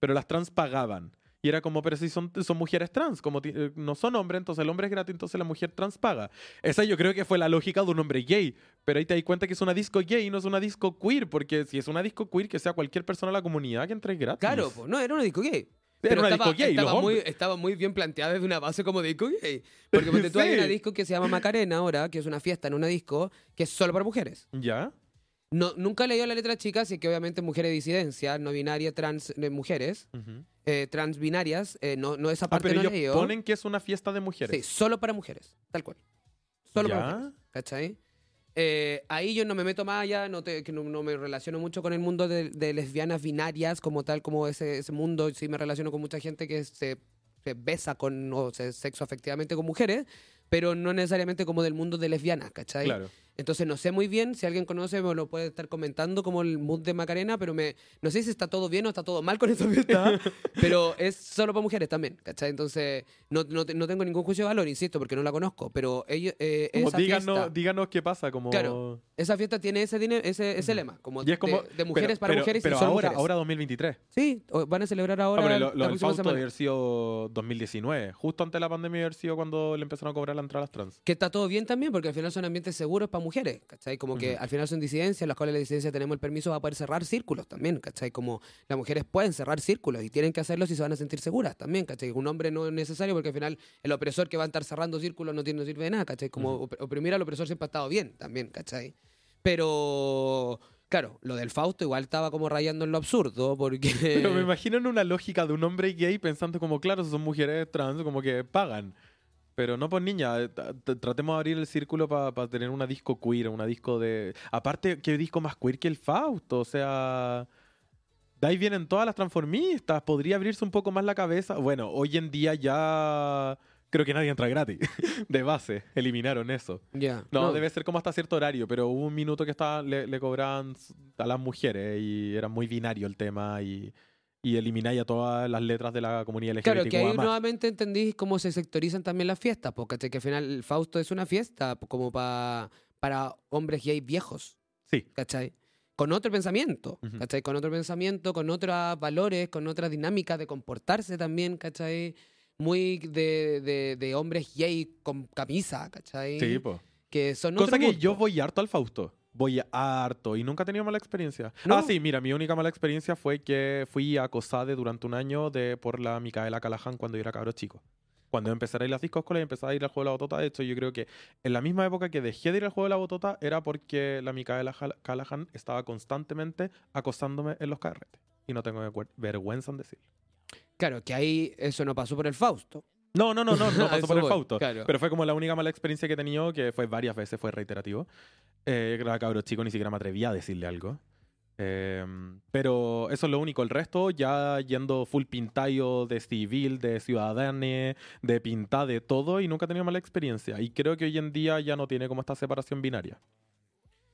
pero las trans pagaban. Y era como, pero si son, son mujeres trans, como eh, no son hombres, entonces el hombre es gratis, entonces la mujer trans paga. Esa yo creo que fue la lógica de un hombre gay. Pero ahí te das cuenta que es una disco gay y no es una disco queer, porque si es una disco queer, que sea cualquier persona de la comunidad que entre gratis. Claro, no, era una disco gay. Pero una estaba, disco gay, los estaba, muy, estaba muy bien planteada desde una base como disco gay. Porque ponte tú hay una Sí. disco que se llama Macarena ahora, que es una fiesta en una disco, que es solo para mujeres. ¿Ya? No, nunca he leído la letra chica, así que obviamente mujeres de disidencia, no binaria, trans eh, mujeres, eh, trans binarias, eh, no, no esa Ah, parte pero no ellos leído. ponen que es una fiesta de mujeres. Sí, solo para mujeres, tal cual. Solo para mujeres. ¿Cachai? Eh, ahí yo no me meto más allá, no, te- que no, me relaciono mucho con el mundo de, lesbianas binarias como tal, como ese, mundo. Sí me relaciono con mucha gente que se, se besa con o se sexo afectivamente con mujeres, pero no necesariamente como del mundo de lesbianas, ¿cachai? Claro. Entonces no sé muy bien, si alguien conoce me lo puede estar comentando como el mood de Macarena, pero me no sé si está todo bien o está todo mal con esta fiesta, pero es solo para mujeres también, ¿cachai? Entonces no, no, no tengo ningún juicio de valor, insisto, porque no la conozco, pero ellos, eh, Como esa, díganos, fiesta, díganos qué pasa. Como... Claro. Esa fiesta tiene ese, dine- ese, ese lema, como, Y es como de, de mujeres pero- para pero- mujeres pero y solo ahora, mujeres. ahora 2023. Sí, van a celebrar ahora Ah, pero la lo, lo semana. debe haber sido 2019. Justo antes de la pandemia haber sido cuando le empezaron a cobrar la entrada a las trans. Que está todo bien también, porque al final son ambientes seguros para mujeres, ¿cachai? Como que al final son disidencias, las cuales la disidencia tenemos el permiso para poder cerrar círculos también, ¿cachai? Como las mujeres pueden cerrar círculos y tienen que hacerlo si se van a sentir seguras también, ¿cachai? Un hombre no es necesario porque al final el opresor que va a estar cerrando círculos no, tiene, no sirve de nada, ¿cachai? Como op- oprimir al opresor siempre ha estado bien también, ¿cachai? Pero... Claro, lo del Fausto igual estaba como rayando en lo absurdo, porque... Pero me imagino en una lógica de un hombre gay pensando como, claro, son mujeres trans, como que pagan. Pero no, pues niña, eh, tra- tra- tratemos de abrir el círculo para tener una disco queer, una disco de... Aparte, ¿qué disco más queer que el Fausto? O sea... De ahí vienen todas las transformistas, podría abrirse un poco más la cabeza. Bueno, hoy en día ya creo que nadie entra gratis, de base, eliminaron eso. Ya. No, debe ser como hasta cierto horario, pero hubo un minuto que estaba, le, le cobraban a las mujeres y era muy binario el tema y, y elimináis a todas las letras de la comunidad LGBTQ+. Claro, que ahí nuevamente entendí cómo se sectorizan también las fiestas, porque que al final el Fausto es una fiesta como para para hombres gay viejos, Sí. ¿cachai? Con otro pensamiento. ¿cachai? Con otro pensamiento, con otros valores, con otra dinámica de comportarse también, ¿cachai? Muy de, de, de hombres gay con camisa, ¿cachai? Sí, po. Que son Cosa que yo voy harto al Fausto. Voy harto y nunca he tenido mala experiencia. ¿No? Ah, sí, mira, mi única mala experiencia fue que fui a COSADE durante un año de, por la Micaela Callahan cuando yo era cabro chico. Cuando empecé a ir a las discos y empecé a ir al juego de la botota, de hecho yo creo que en la misma época que dejé de ir al juego de la botota era porque la Micaela Callahan estaba constantemente acosándome en los carretes. Y no tengo ver- vergüenza en decirlo. Claro, que ahí eso no pasó por el Fausto. No, no, no, no, no pasó por el voy, Fausto. claro. Pero fue como la única mala experiencia que he tenido, que fue varias veces, fue reiterativo. Eh, era cabro chico, ni siquiera me atrevía a decirle algo. Eh, pero eso es lo único. El resto, ya yendo full pintayo de civil, de ciudadane, de pinta, de todo, y nunca he tenido mala experiencia. Y creo que hoy en día ya no tiene como esta separación binaria.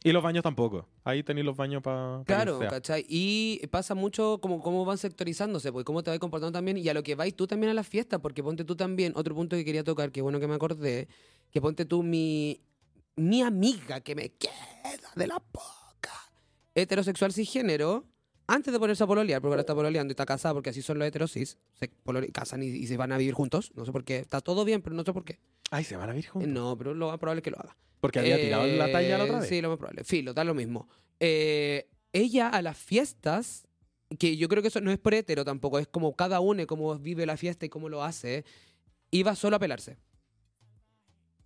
Y los baños tampoco. Ahí tenéis los baños para. Claro, ¿cachai? Y pasa mucho como cómo van sectorizándose, pues cómo te vas comportando también y a lo que vais tú también a las fiestas, porque ponte tú también, otro punto que quería tocar, que bueno que me acordé, que ponte tú mi, mi amiga que me queda de la boca, heterosexual cisgénero, antes de ponerse a pololear, porque ahora está pololeando y está casada, porque así son los heterosis, se casan y, y se van a vivir juntos, no sé por qué, está todo bien, pero no sé por qué. Ay, se van a juntos. No, pero lo más probable es que lo haga. Porque había tirado la talla la otra Eh, vez. Sí, lo más probable. Filo, da lo mismo. Eh, ella a las fiestas, que yo creo que eso no es por hetero tampoco, es como cada uno, cómo vive la fiesta y cómo lo hace, iba solo a pelarse.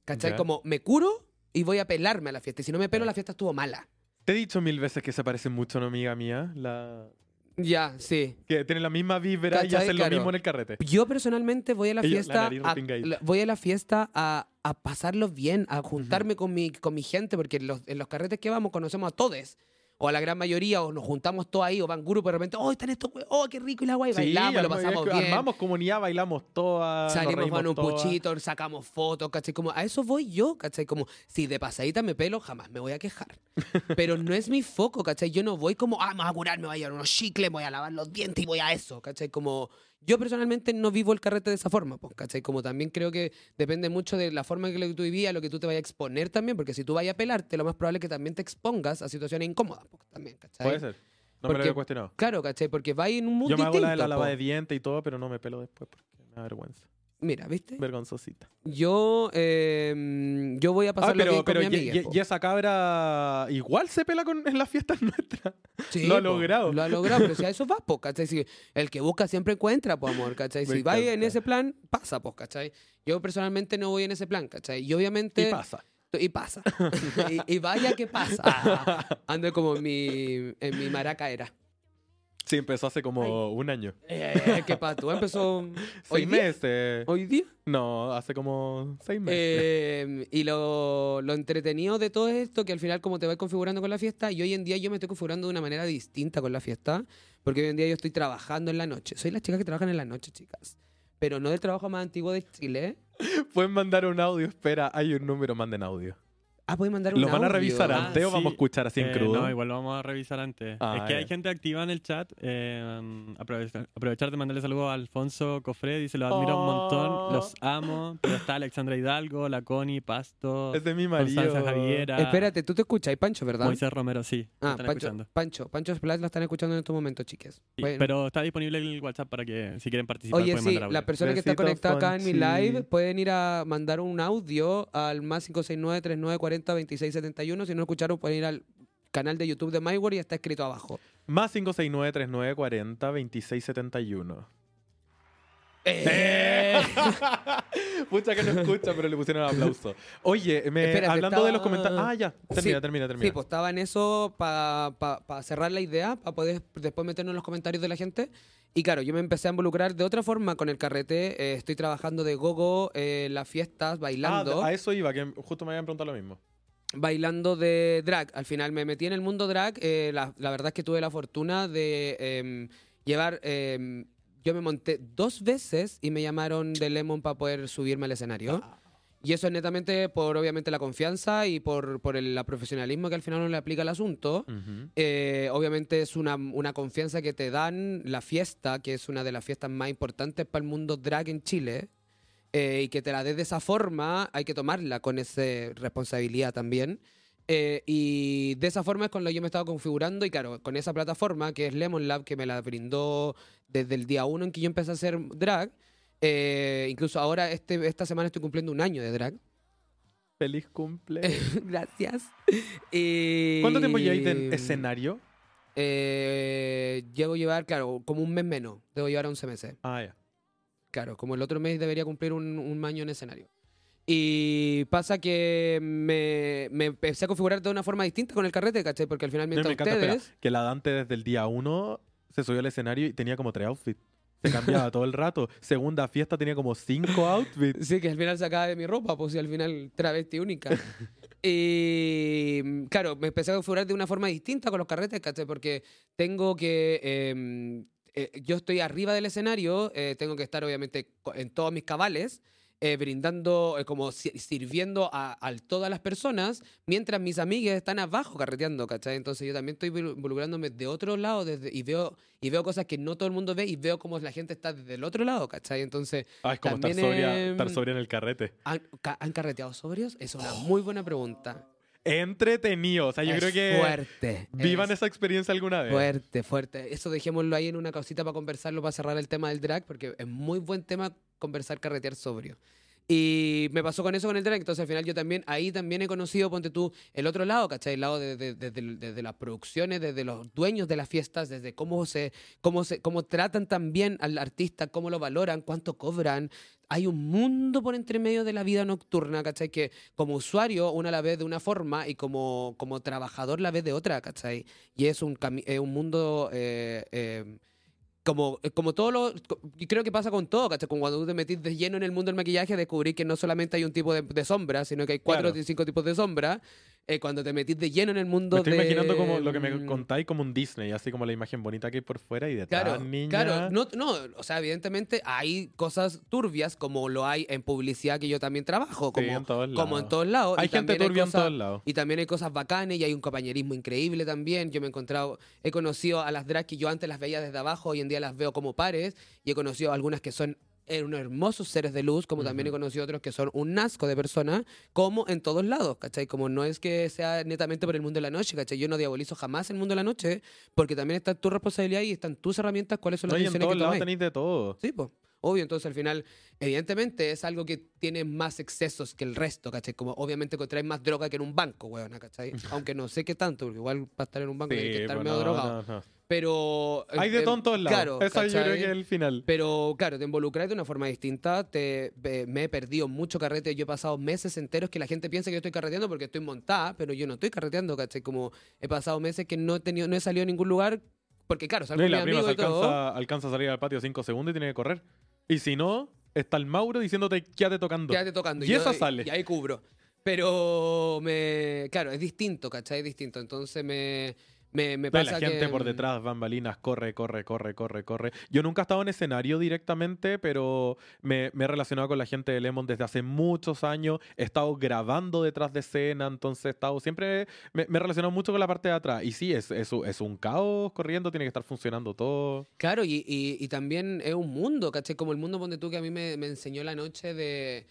¿Cachai? Como me curo y voy a pelarme a la fiesta. Y si no me pelo, la fiesta estuvo mala. Te he dicho mil veces que se parecen mucho a una amiga mía. La... Ya, sí. Que tienen la misma vibra y ¿Cachai? hacen Claro. lo mismo en el carrete. Yo personalmente voy a la Ella, la fiesta. nariz a, la- voy a la fiesta a, a pasarlo bien, a juntarme con, mi, con mi gente, porque en los, en los carretes que vamos conocemos a todos. O a la gran mayoría, o nos juntamos todos ahí, o van grupos de repente, oh, están estos oh, qué rico, y la guay, bailamos, lo pasamos bien. Armamos comunidad, bailamos todas. Salimos con un todas. puchito, sacamos fotos, ¿cachai? Como a eso voy yo, ¿cachai? Como si de pasadita me pelo, jamás me voy a quejar. Pero no es mi foco, ¿cachai? Yo no voy como, ah, me voy a curar, me voy a llevar unos chicles, me voy a lavar los dientes y voy a eso, ¿cachai? Como yo personalmente no vivo el carrete de esa forma, pues, ¿cachai? Como también creo que depende mucho de la forma en que tú vivías, lo que tú te vayas a exponer también, porque si tú vayas a pelarte, lo más probable es que también te expongas a situaciones incómodas, pues, también, ¿cachai? Puede ser. No me lo había cuestionado. Claro, ¿cachai? Porque va en un mundo Yo me hago la de la lava po. de dientes y todo, pero no me pelo después porque me da vergüenza. Mira, ¿viste? Vergonzosita. Yo, eh, yo voy a Ah, pasarlo pero, bien con pero mi amiga, y- po. y esa cabra igual se pela con, en las fiestas nuestras. Sí, lo ha po, logrado. Lo ha logrado, pero si a eso va, pues, ¿cachai? Si el que busca siempre encuentra, pues, amor, ¿cachai? Si va en ese plan, pasa, pues, ¿cachai? Yo personalmente no voy en ese plan, ¿cachai? Y obviamente... Y pasa. Y pasa. y, y vaya que pasa. Ando como en mi, en mi maraca era. Sí, empezó hace como un año. Eh, ¿Qué pasó? Empezó hoy Seis día. meses. ¿Hoy día? No, hace como seis meses. Eh, y lo, lo entretenido de todo esto, que al final como te vas configurando con la fiesta, y hoy en día yo me estoy configurando de una manera distinta con la fiesta, porque hoy en día yo estoy trabajando en la noche. Soy las chicas que trabajan en la noche, chicas. Pero no del trabajo más antiguo de Chile. Pueden mandar un audio. Espera, hay un número, manden audio. Ah, pueden mandar un ¿Lo van a audio. revisar Ah, antes o sí. vamos a escuchar así en Eh, crudo? no, igual lo vamos a revisar antes. Ah, es que hay ya. gente activa en el chat. eh, aprovechar, aprovechar de mandarle saludos a Alfonso Cofré. Dice, los admiro un Oh. montón, los amo. Pero está Alexandra Hidalgo, la Connie, Pasto, Es de mi marido. Constanza Javiera. Espérate, tú te escuchas, Pancho, ¿verdad? Moisés Romero, sí. lo ah, están Pancho, escuchando. Pancho, Pancho Splash la están escuchando en estos momentos, chiques. Sí, Bueno. Pero está disponible el WhatsApp para que si quieren participar Oye, pueden sí, mandar audio. la persona que está Besitos, conectada acá en mi live pueden ir a mandar un audio al más 569-3940-2671. Si no escucharon, pueden ir al canal de YouTube de MyWord y está escrito abajo. Más 569-3940-2671. Eh. Pucha que no escucha, pero le pusieron aplauso. Oye, me- Espérate, hablando de los comentarios. Ah, ya. Termina, Sí, termina, termina. Sí, pues estaba en eso para cerrar la idea, para poder después meternos en los comentarios de la gente. Y claro, yo me empecé a involucrar de otra forma con el carrete. eh, estoy trabajando de gogo eh, las fiestas, Ah, bailando. a eso iba, que justo me habían preguntado lo mismo. Bailando de drag. Al final me metí en el mundo drag. eh, la, la verdad es que tuve la fortuna de em, llevar... em, yo me monté dos veces y me llamaron de Lemon para poder subirme al escenario. Y eso es netamente por, obviamente, la confianza y por, por el la profesionalismo que al final uno le aplica al asunto. Eh, obviamente es una, una confianza que te dan la fiesta, que es una de las fiestas más importantes para el mundo drag en Chile, eh, y que te la des de esa forma, hay que tomarla con esa responsabilidad también. Eh, y de esa forma es con lo que yo me estaba configurando y claro, con esa plataforma que es Lemon Lab, que me la brindó desde el día uno en que yo empecé a hacer drag. eh, incluso ahora, este, esta semana estoy cumpliendo un año de drag. Feliz cumple. Gracias. ¿Cuánto tiempo lleváis de escenario? Eh, llevo a llevar, claro, como un mes menos. Debo llevar 11 meses. Ah, ya. Claro, como el otro mes debería cumplir un, un año en escenario. Y pasa que me, me empecé a configurar de una forma distinta con el carrete, ¿cachai? Porque al final No, mientras me encanta, espera, que la Dante desde el día uno se subió al escenario y tenía como tres outfits. Se cambiaba todo el rato. Segunda fiesta tenía como cinco outfits. Sí, que al final sacaba de mi ropa, pues y al final travesti única. y claro, me empecé a configurar de una forma distinta con los carretes, ¿cachai? Porque tengo que... em, eh, yo estoy arriba del escenario, eh, tengo que estar obviamente en todos mis cabales, eh, brindando, eh, como si- sirviendo a, a todas las personas, mientras mis amigas están abajo carreteando, ¿cachai? Entonces yo también estoy involu- involucrándome de otro lado desde, y, veo, y veo cosas que no todo el mundo ve y veo cómo la gente está desde el otro lado, ¿cachai? Entonces... Ah, es como estar sobria, em, estar sobria en el carrete. ¿Han, ca- han carreteado sobrios? Es una muy buena pregunta. Entretenido. O sea, yo Es creo que fuerte. vivan es esa experiencia alguna vez. Fuerte, fuerte. Eso dejémoslo ahí en una causita para conversarlo, para cerrar el tema del drag, porque es muy buen tema conversar, carretear sobrio. Y me pasó con eso con el drag, entonces al final yo también, ahí también he conocido, ponte tú, el otro lado, ¿cachai? El lado de, de- de- de- desde las producciones, desde los dueños de las fiestas, desde cómo se, cómo se, cómo tratan también al artista, cómo lo valoran, cuánto cobran. Hay un mundo por entre medio de la vida nocturna, ¿cachai? Que como usuario uno la ve de una forma y como, como trabajador la ve de otra, ¿cachai? Y es un, eh, un mundo... eh, eh, como, como todo lo. y creo que pasa con todo, ¿cachai? Como cuando tú te metís de lleno en el mundo del maquillaje, descubrí que no solamente hay un tipo de, de sombra, sino que hay cuatro Claro. o cinco tipos de sombra. Eh, cuando te metís de lleno en el mundo Me estoy de. imaginando como lo que me mm, contáis como un Disney, así como la imagen bonita que hay por fuera y detrás, Claro, niña. claro, no, no, o sea, evidentemente hay cosas turbias como lo hay en publicidad que yo también trabajo, Sí, como, en todos como en lados. todos lados. Hay y gente turbia en cosas- todos lados. Y también hay cosas bacanes y hay un compañerismo increíble también. Yo me he encontrado, he conocido a las drag que yo antes las veía desde abajo, hoy en día las veo como pares y he conocido algunas que son unos hermosos seres de luz, como también he conocido otros que son un asco de personas, como en todos lados, ¿cachai? Como no es que sea netamente por el mundo de la noche, ¿cachai? Yo no diabolizo jamás el mundo de la noche, porque también está tu responsabilidad y están tus herramientas, cuáles son No, las en decisiones todos que lados tenéis de todo. Sí, pues. Obvio, entonces al final, evidentemente es algo que tiene más excesos que el resto, ¿cachai? Como obviamente que traes más droga que en un banco, weón, ¿cachai? Aunque no sé qué tanto, porque igual para estar en un banco tienes que estar medio drogado. no, no. Pero. Hay de eh, en todos lados. Claro, Eso yo creo que es el final. Pero claro, te involucras de una forma distinta. Te, eh, me he perdido mucho carrete. Yo he pasado meses enteros que la gente piensa que yo estoy carreteando porque estoy montada, pero yo no estoy carreteando, ¿cachai? Como he pasado meses que no he, tenido, no he salido a ningún lugar porque, claro, salgo No, y la prima se y todo. alcanza, alcanza a salir al patio 5 segundos y tiene que correr. Y si no, está el Mauro diciéndote quédate tocando. Quédate tocando. Y esa sale. Y ahí cubro. Pero me. Claro, es distinto, ¿cachai? Es distinto. Entonces me. Me, me pasa la gente que, por mm, detrás, bambalinas, corre, corre, corre, corre, corre. Yo nunca he estado en escenario directamente, pero me, me he relacionado con la gente de Lemon desde hace muchos años. He estado grabando detrás de escena, entonces he estado siempre. Me, me he relacionado mucho con la parte de atrás. Y sí, es, es, un- es un caos corriendo, tiene que estar funcionando todo. Claro, y, y- y también es un mundo, ¿cachai? Como el mundo, ponte tú, que a mí me, me enseñó la noche de,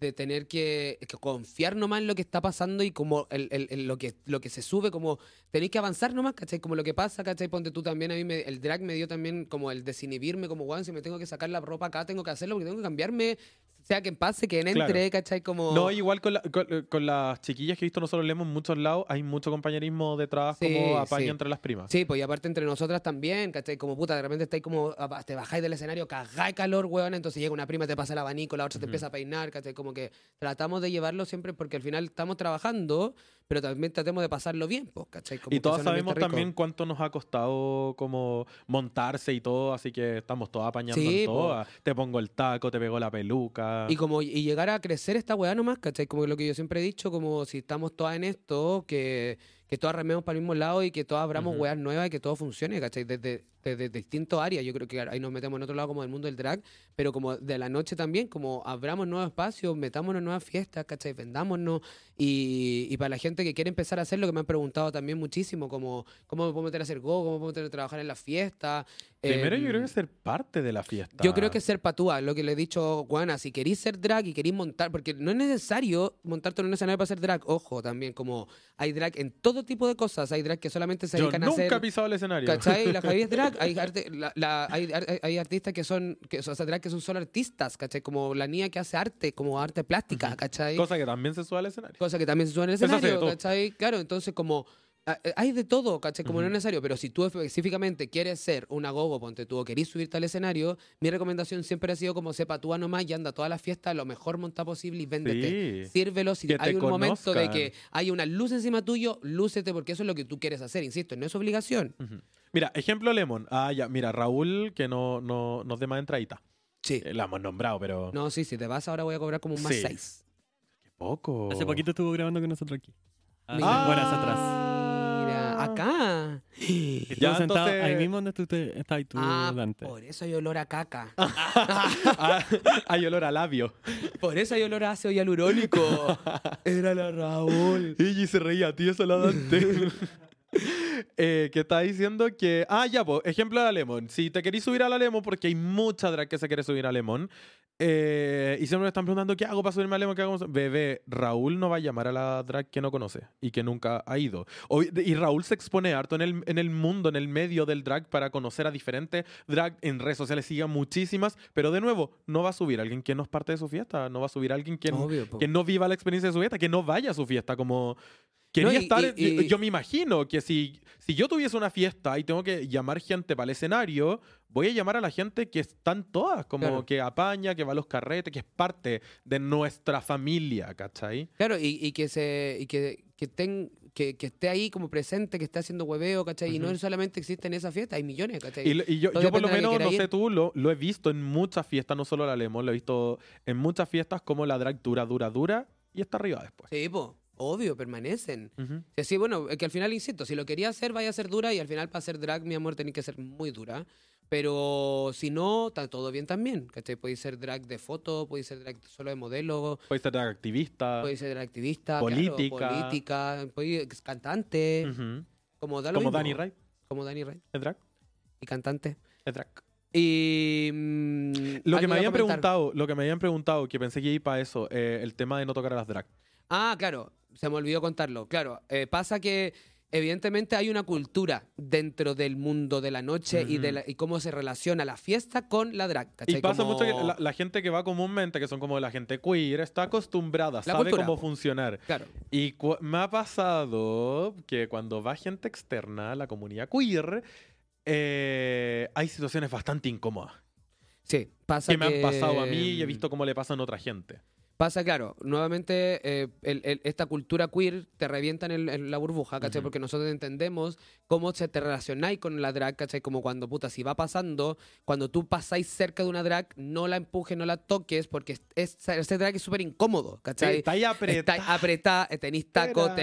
de tener que, que confiar nomás en lo que está pasando y como el, el- el- lo, que, lo que se sube, como tenéis que avanzar nomás, ¿cachai? Como lo que pasa, ¿cachai? Ponte tú también, a mí me- el drag me dio también como el desinhibirme, como, weón, si me tengo que sacar la ropa acá, tengo que hacerlo porque tengo que cambiarme, sea que pase, que entre, Claro. ¿cachai? Como... No, igual con, la- con, con las chiquillas que he visto nosotros Lemon en muchos lados, hay mucho compañerismo detrás, Sí, como apaño sí. entre las primas. Sí, pues y aparte entre nosotras también, ¿cachai? Como puta, de repente estáis como, te bajáis del escenario, cagáis calor, weón, entonces llega una prima, te pasa el abanico, la otra te Ujú. empieza a peinar, ¿cachai? Como que tratamos de llevarlo siempre porque al final estamos trabajando, pero también tratemos de pasarlo bien, pues, ¿cachai? Como Y todas ambiente sabemos también cuánto nos ha costado como montarse y todo, así que estamos todas apañando Sí, en po. Ah, Te pongo el taco, te pegó la peluca. Y como y llegar a crecer esta weá nomás, ¿cachai? Como lo que yo siempre he dicho, como si estamos todas en esto, que, que todas rememos para el mismo lado y que todas abramos Ujú. weas nuevas y que todo funcione, ¿cachai? Desde, desde distintos áreas. Yo creo que ahí nos metemos en otro lado como del mundo del drag, pero como de la noche también, como abramos nuevos espacios, metámonos en nuevas fiestas, ¿cachai? Vendámonos. Y, y para la gente que quiere empezar a hacer lo que me han preguntado también muchísimo, como cómo me puedo meter a hacer go, cómo me puedo meter a trabajar en las fiestas. Primero yo Em, creo que ser parte de la fiesta. yo creo que ser patúa, lo que le he dicho, Juana, si queréis ser drag y queréis montar, porque no es necesario montarte en un escenario para ser drag, ojo, también como hay drag en todo tipo de cosas, hay drag que solamente se Yo dedican a nunca hacer... he pisado el escenario. ¿Cachai? La Javi es drag. Hay, arte- la- la- hay, hay artistas que son, que, o sea, drag que son solo artistas, ¿cachai? Como la niña que hace arte, como arte plástica. ¿cachai? Cosa que también se sube al escenario. Cosa que también se sube de escenario. ¿cachai? Claro, entonces como... ah, eh, Hay de todo, ¿cachai? Como no es necesario, pero si tú específicamente quieres ser una gogo, ponte tú, o querís subirte al escenario, mi recomendación siempre ha sido como sepa tú a nomás y anda a todas las fiestas lo mejor montada posible y véndete. Sí. Sírvelo, si Que hay un momento de que hay una luz encima tuyo, lúcete porque eso es lo que tú quieres hacer, insisto, no es obligación. Mira, ejemplo Lemon. Ah, ya, mira, Raúl, que no, no nos dé más entradita. Sí. Eh, La hemos nombrado, pero. No, sí, si te vas ahora voy a cobrar como un más Sí. seis. Qué poco. Hace poquito estuvo grabando con nosotros aquí. Mira. horas atrás. Acá. Sentado entonces- ahí mismo donde tú te, estabas tú Ah, antes. por eso hay olor a caca. Ah, hay olor a labio. Por eso hay olor a ácido hialurónico. Era la Raúl. Y se reía, tío, eso lo Dante. eh, que está diciendo que. Ah, ya, pues, ejemplo de la Lemon. Si te querís subir a la Lemon, porque hay mucha drag que se quiere subir a Lemon, eh, y siempre me están preguntando qué hago para subirme a Lemon, qué hago. Bebé, Raúl no va a llamar a la drag que no conoce y que nunca ha ido. O- y Raúl se expone harto en el, en el mundo, en el medio del drag, para conocer a diferentes drag en redes sociales. Sigue muchísimas, pero de nuevo, no va a subir a alguien que no es parte de su fiesta, no va a subir a alguien que, Obvio, que no viva la experiencia de su fiesta, que no vaya a su fiesta, como... Quería No, y- estar, y- y- yo me imagino que si, si yo tuviese una fiesta y tengo que llamar gente para el escenario, voy a llamar a la gente que están todas, como Claro. que apaña, que va a los carretes, que es parte de nuestra familia, ¿cachai? Claro, y, que se y que, que, ten- que, que esté ahí como presente, que esté haciendo hueveo, ¿cachai? Y no solamente existe en esa fiesta, hay millones, ¿cachai? Y, yo, yo por lo menos, no sé tú, lo, lo he visto en muchas fiestas, no solo la Lemos, lo he visto en muchas fiestas como la drag dura, dura, dura y está arriba después. Sí, po, obvio, permanecen. Sí, sí, bueno, que al final, insisto, si lo quería hacer, vaya a ser dura y al final para ser drag, mi amor, tenía que ser muy dura. Pero si no, está todo bien también, ¿cachai? Podéis ser drag de foto, podéis ser drag solo de modelo, Puede ser drag activista. podéis ser drag activista, Política. claro, política, podéis- cantante, como da lo Como mismo. Danny Ray. Como Danny Ray, ¿Es drag? y cantante. Es drag. Y. mm, Lo que me habían preguntado, lo que me habían preguntado, que pensé que iba para eso, eh, el tema de no tocar a las drag. Ah, claro, se me olvidó contarlo. Claro, eh, pasa que evidentemente hay una cultura dentro del mundo de la noche y, de la- y cómo se relaciona la fiesta con la drag. ¿cachai? Y pasa Como- mucho que la, la gente que va comúnmente, que son como la gente queer, está acostumbrada, sabe cultura, cómo po. funcionar. Claro. Y me ha pasado que cuando va gente externa a la comunidad queer, eh, hay situaciones bastante incómodas. Sí, pasa Que me han que, pasado a mí y he mm, visto cómo le pasan a otra gente. Pasa, claro, nuevamente eh, el- el- esta cultura queer te revienta en, el- en la burbuja, ¿cachai? Ujú. Porque nosotros entendemos cómo se te relacionáis con la drag, ¿cachai? Como cuando, puta, si va pasando, cuando tú pasáis cerca de una drag, no la empujes, no la toques, porque es, es- ese drag es súper incómodo, Sí, ¿cachai? está ahí Está apretado. apretada, tenéis taco, Espera.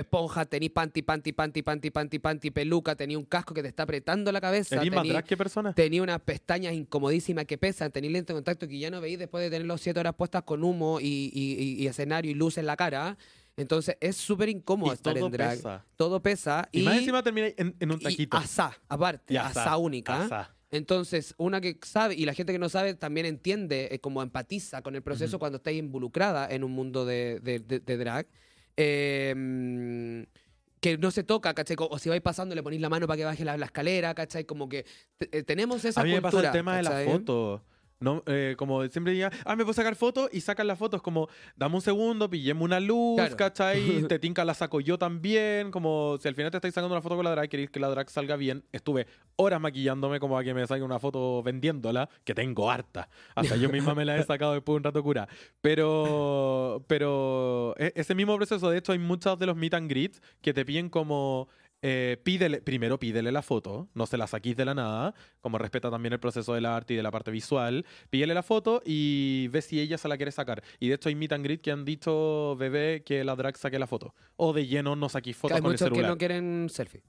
Esponja, tenéis panty, panty, panty, panty, panty, panty, peluca, tenéis un casco que te está apretando la cabeza, ¿Eres más drag que persona? tenía unas pestañas incomodísimas que pesan, tenéis lente de contacto que ya no veis después de tener los siete horas puestas con humo y, y- y- y escenario y luz en la cara. Entonces es súper incómodo Y estar todo en drag. pesa. Todo pesa Y, y, más encima termina en, en un y taquito. asá, aparte, Y asá, única. asá. Entonces, una que sabe, y la gente que no sabe también entiende, eh, como empatiza con el proceso cuando estáis involucrada en un mundo de, de- de- de drag. Eh, mm, que no se toca, ¿cachai? O si vais pasando le ponéis la mano para que baje la, la escalera, ¿cachai? Como que eh, tenemos esa A mí me cultura. pasa el tema de la foto. No, eh, como siempre diga, ah, me puedo sacar fotos y sacan las fotos. Como, dame un segundo, pillemos una luz, Claro. ¿cachai? Te tinca, la saco yo también. Como, si al final te estáis sacando una foto con la drag, queréis que la drag salga bien. Estuve horas maquillándome como a que me salga una foto vendiéndola, que tengo harta. Hasta yo misma me la he sacado después de un rato cura. Pero, pero e- ese mismo proceso, de hecho, hay muchos de los meet and greets que te piden como eh, pídele, primero pídele la foto, no se la saquís de la nada, como respeta también el proceso del arte y de la parte visual. Pídele la foto y ve si ella se la quiere sacar. Y de hecho hay meet and greet que han dicho, bebé, que la drag saque la foto. O de lleno no saquís fotos hay con el muchos que celular. no quieren selfie.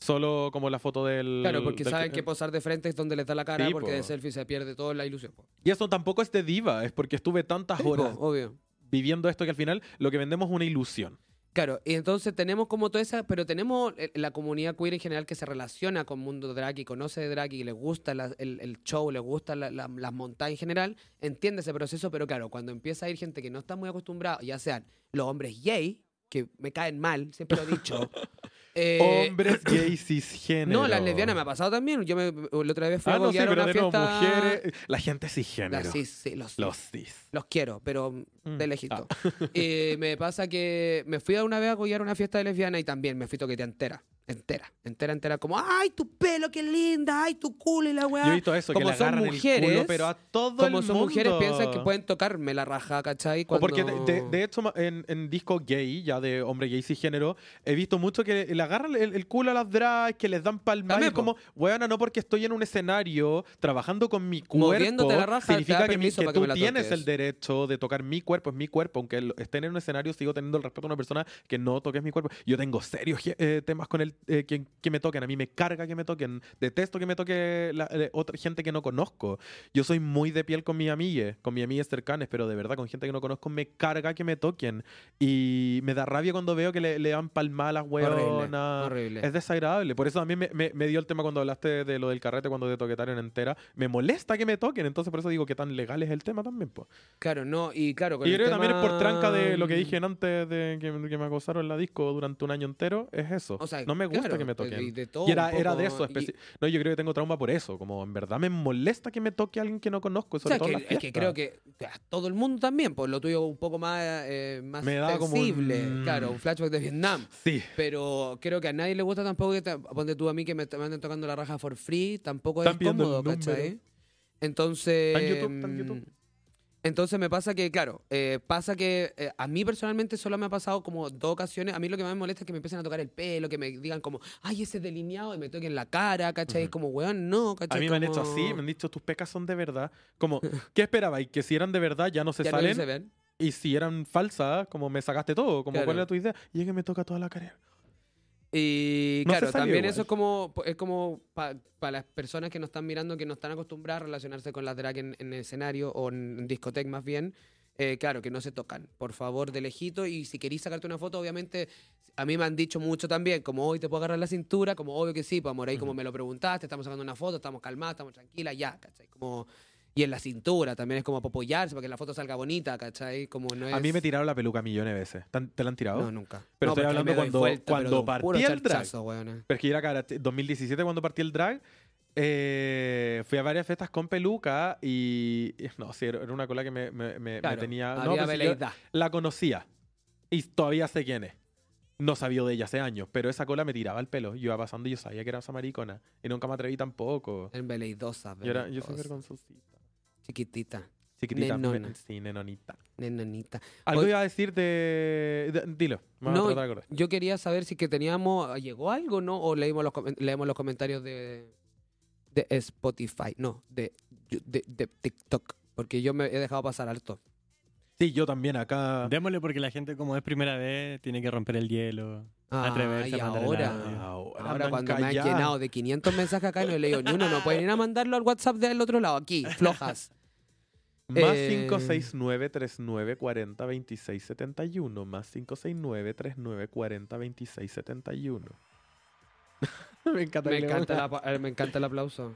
Solo como la foto del... Claro, porque del saben que posar de frente es donde les da la cara, Sí, porque de selfie se pierde toda la ilusión. po. Y eso tampoco es de diva, es porque estuve tantas Sí, po, horas obvio. viviendo esto que al final lo que vendemos es una ilusión. Claro, y entonces tenemos como toda esa, pero tenemos eh, la comunidad queer en general que se relaciona con mundo drag y conoce de drag y le gusta el, show, le gusta la- la- las montañas en general, entiende ese proceso, pero claro, cuando empieza a ir gente que no está muy acostumbrada, ya sean los hombres gay, que me caen mal, siempre lo he dicho. eh, Hombres gay cisgénero. No, las lesbianas me ha pasado también. Yo me, la otra vez fui Ah, a no, sí, pero una de fiesta. mujeres... La gente cisgénero. Cis, sí, los. Los cis. Los quiero, pero Mm. de lejito. Y me pasa que me fui a una vez a apoyar una fiesta de lesbiana y también me fui toquetea entera. Entera, entera, entera. Como, ¡ay, tu pelo, qué linda! ¡Ay, tu culo y la weá! Yo he visto eso, que Como le son agarran el mujeres, culo, pero a todo Como el son mujeres, piensan que pueden tocarme la raja, ¿cachai? O Cuando... porque de, de- de hecho en, en disco gay, ya de hombre gay cisgénero, he visto mucho que le agarran el, el culo a las drags, que les dan palmas. Es como, weona, no porque estoy en un escenario trabajando con mi cuerpo, Moviéndote la raja, significa que, mi- que que tú me la tienes el derecho de tocar mi cuerpo, es mi cuerpo. Aunque estén en un escenario, sigo teniendo el respeto a una persona que no toques mi cuerpo. Yo tengo serios eh, temas con el eh, que, que me toquen. A mí me carga que me toquen. Detesto que me toque la- eh, otra gente que no conozco. Yo soy muy de piel con mis amigas, con mis amigas cercanas, pero de verdad con gente que no conozco me carga que me toquen. Y me da rabia cuando veo que le, le dan palmadas a las Horrible, hueonas. horrible. Es desagradable. Por eso a mí me, me- me dio el tema cuando hablaste de lo del carrete, cuando te toquetaron entera. Me molesta que me toquen. Entonces por eso digo que tan legal es el tema también. po. Claro, no, y claro, con Y el creo que también es por tema- tranca de lo que dije antes de que, que me acosaron en la disco durante un año entero. Es eso. O sea, no me gusta claro, que me pues, toquen. y de todo Y era, de eso. y- No, yo creo que tengo trauma por eso. Como en verdad me molesta que me toque alguien que no conozco. O Sobre sea, todo que, en es que creo que a todo el mundo también, pues lo tuyo un poco más, eh, más Me da como un- sensible. Claro, un flashback de Vietnam. Sí. Pero creo que a nadie le gusta tampoco que te, ponte tú a mí que me, me anden tocando la raja for free, tampoco es cómodo. ¿cachai? Entonces. En YouTube, mm, YouTube. Entonces me pasa que, claro, eh, pasa que eh, a mí personalmente solo me ha pasado como dos ocasiones. A mí lo que más me molesta es que me empiecen a tocar el pelo, que me digan como, ay, ese delineado, y me toquen la cara, ¿cachai? Como, weón, no, A ¿cachai? mí me han hecho así, me han dicho tus pecas son de verdad. Como, ¿qué esperabais? Que si eran de verdad ya no se Ya no salen. se ven. y si eran falsas, como me sacaste todo. Como, Claro. ¿cuál era tu idea? Y es que me toca toda la cara. Y No claro, también igual. eso es como, es como para las personas que nos están mirando, que no están acostumbradas a relacionarse con las drag en, en escenario o en, discoteca más bien. eh, claro, que no se tocan. Por favor, de lejito. Y si queréis sacarte una foto, obviamente, a mí me han dicho mucho también, como hoy te puedo agarrar la cintura, como obvio que sí, pues amor, ahí como me lo preguntaste, estamos sacando una foto, estamos calmadas, estamos tranquilas, ya, ¿cachai? Como, y en la cintura también es como para apoyarse, para que la foto salga bonita, ¿cachai? Como no es... A mí me tiraron la peluca millones de veces. ¿Tan- ¿Te la han tirado? No, nunca. Pero No, estoy hablando me cuando- vuelta, cuando partí el drag. weona. Pero es que yo era cara, 2017 cuando partí el drag, eh, fui a varias fiestas con peluca y... No, sí, era una cola que me, me- me- me Claro, tenía... No, veleidad. la conocía y todavía sé quién es. No sabía de ella hace años, pero esa cola me tiraba el pelo. Yo iba pasando y yo sabía que era esa maricona. Y nunca me atreví tampoco. En veleidosa, Yo, era, yo soy veleidosa. vergonzosita. Chiquitita, Chiquitita. Nenona. sí, nenonita. nenanita. Algo iba a decir de... de- dilo. a. Yo quería saber si que teníamos, llegó algo, ¿no? O leímos los, leemos los comentarios de, de Spotify, no, de, de, de TikTok, porque yo me he dejado pasar alto. Sí, yo también acá... Démosle porque la gente, como es primera vez, tiene que romper el hielo. Atreverse Ay, a mandar el ahora. Ahora, Ahora cuando me han llenado de 500 mensajes acá y no he leído ni uno, no pueden ir a mandarlo al WhatsApp del otro lado, aquí, flojas. Más Eh, 569 39 40 26 71. Más 569 39 40 26 71. me encanta Me encanta, eh, me encanta el aplauso.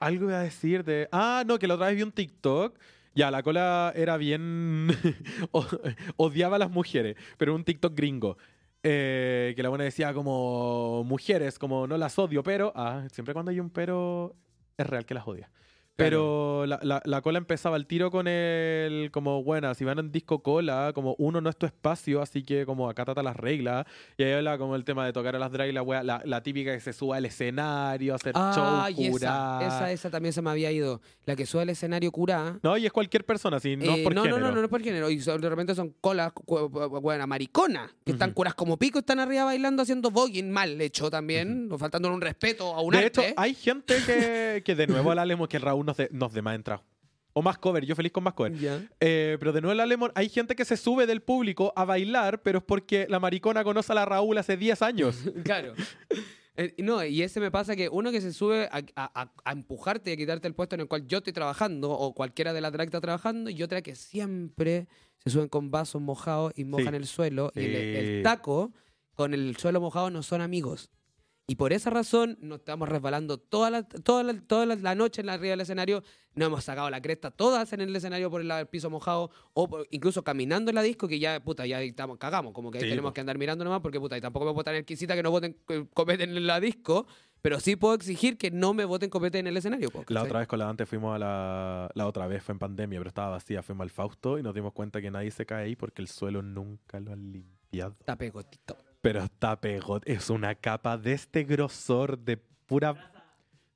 Algo iba a decir de. Ah, no, que la otra vez vi un TikTok. Ya, la cola era bien. Odiaba a las mujeres, pero un TikTok gringo. eh, que la buena decía como mujeres, como no las odio, pero. Ah, siempre cuando hay un pero, es real que las odia. Pero la, la- la cola empezaba al tiro con el, como, bueno, si van en disco cola, como uno no es tu espacio, así que como acátate las reglas. Y ahí habla como el tema de tocar a las drag y la wea, la, la típica que se suba al escenario, hacer Ah, show, y esa, curar. esa, esa también se me había ido. La que sube al escenario curada. No, y es cualquier persona, sí, no es Eh, por no, género. no, no, no, no es por género. Y de repente son colas, buena, mariconas, que están curas como pico, están arriba bailando, haciendo voguing, mal hecho también, o faltándole un respeto a un De arte. hecho, hay gente que, que de nuevo la que Raúl nos de, nos de más entrado. O más cover, yo feliz con más cover. Eh, pero de nuevo la Lemon, hay gente que se sube del público a bailar, pero es porque la maricona conoce a la Raúl hace 10 años. Claro. Eh, no, y ese me pasa que uno que se sube a, a- a- a empujarte y a quitarte el puesto en el cual yo estoy trabajando, o cualquiera de la drag está trabajando, y otra que siempre se suben con vasos mojados y mojan Sí. el suelo, y el, el taco con el suelo mojado no son amigos. Y por esa razón nos estamos resbalando toda la, toda la, toda la, noche en la arriba del escenario. Nos hemos sacado la cresta todas en el escenario por el, piso mojado o por- incluso caminando en la disco que ya, puta, ya estamos, cagamos. Como que ahí Sí, tenemos po. que andar mirando nomás porque, puta, y tampoco me votan exquisita que no voten copete en la disco. Pero sí puedo exigir que no me voten copete en el escenario. po, La otra vez con la Dante fuimos a la... La otra vez fue en pandemia, pero estaba vacía. Fuimos al Fausto y nos dimos cuenta que nadie se cae ahí porque el suelo nunca lo han limpiado. Está pegotito. Pero está pegado. Es una capa de este grosor de pura...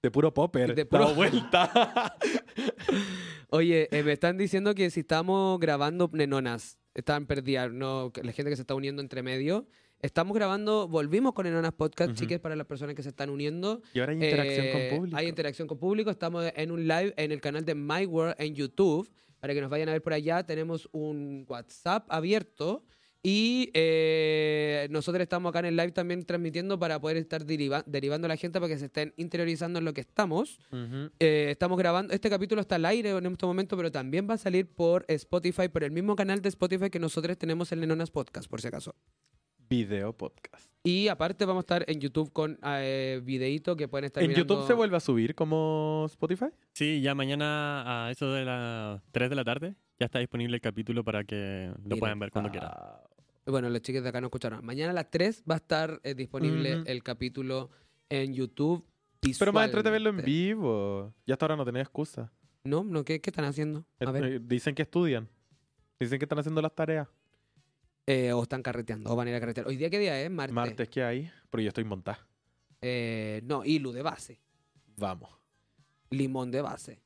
De puro popper. De puro- vuelta. Oye, eh, me están diciendo que si estamos grabando Nenonas, están perdidas, no, la gente que se está uniendo entre medio. Estamos grabando, volvimos con Nenonas Podcast, Ujú. chiques, para las personas que se están uniendo. y ahora hay interacción Eh, con público. Hay interacción con público. Estamos en un live en el canal de My World en YouTube. Para que nos vayan a ver por allá, tenemos un WhatsApp abierto. Y eh, nosotros estamos acá en el live también transmitiendo para poder estar deriva- derivando a la gente para que se estén interiorizando en lo que estamos. Eh, estamos grabando, este capítulo está al aire en este momento, pero también va a salir por Spotify, por el mismo canal de Spotify que nosotros tenemos en Lenonas Podcast, por si acaso. Video podcast. Y aparte vamos a estar en YouTube con eh, videíto que pueden estar ¿En mirando. YouTube se vuelve a subir como Spotify? Sí, ya mañana a eso de las 3 de la tarde ya está disponible el capítulo para que lo Mira. puedan ver cuando quieran. Bueno, los chicos de acá no escucharon. Mañana a las 3 va a estar eh, disponible el capítulo en YouTube. Pero más entrete verlo en vivo. Ya hasta ahora no tenés excusa. No, no, ¿qué, qué están haciendo? A ver. Eh, Dicen que estudian. Dicen que están haciendo las tareas. Eh, o están carreteando, o van a ir a carretear. ¿Hoy día qué día es? Martes. Martes, ¿qué hay? Porque yo estoy montada. Eh, no, Ilu de base. Vamos. Limón de base.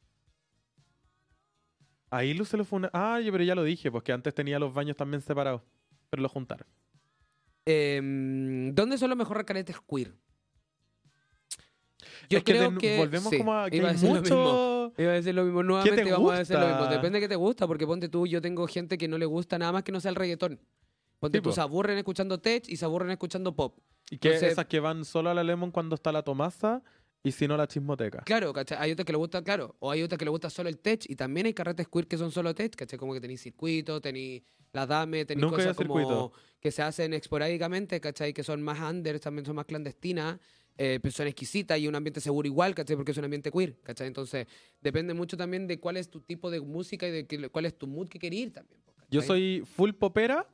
Ahí Lu se lo fue una... Ah, yo- pero ya lo dije, porque antes tenía los baños también separados. Pero lo juntaron. Em, ¿Dónde son los mejores caretes queer? Yo Es que de creo que. volvemos sí, como a que iba a decir lo mismo. mucho... Iba a decir lo mismo. te Nuevamente vamos a decir lo mismo. Depende de qué te gusta, porque ponte tú, yo tengo gente que no le gusta nada más que no sea el reggaetón. Ponte tú, se aburren escuchando tech y se aburren escuchando pop. Y que Entonces- esas que van solo a la Lemon cuando está la Tomasa y si no la chismoteca. Claro, ¿cachai? Hay otras que le gusta, claro. O hay otras que le gusta solo el tech y también hay carretes queer que son solo tech, ¿cachai? Como que tenéis circuito, tenéis la dame, tenéis Nunca cosas como circuito. que se hacen esporádicamente, ¿cachai? Que son más under, también son más clandestinas, eh, pero son exquisitas y un ambiente seguro igual, ¿cachai? Porque es un ambiente queer, ¿cachai? Entonces, depende mucho también de cuál es tu tipo de música y de que- cuál es tu mood que querés ir también. po, Yo ¿cachai? soy full popera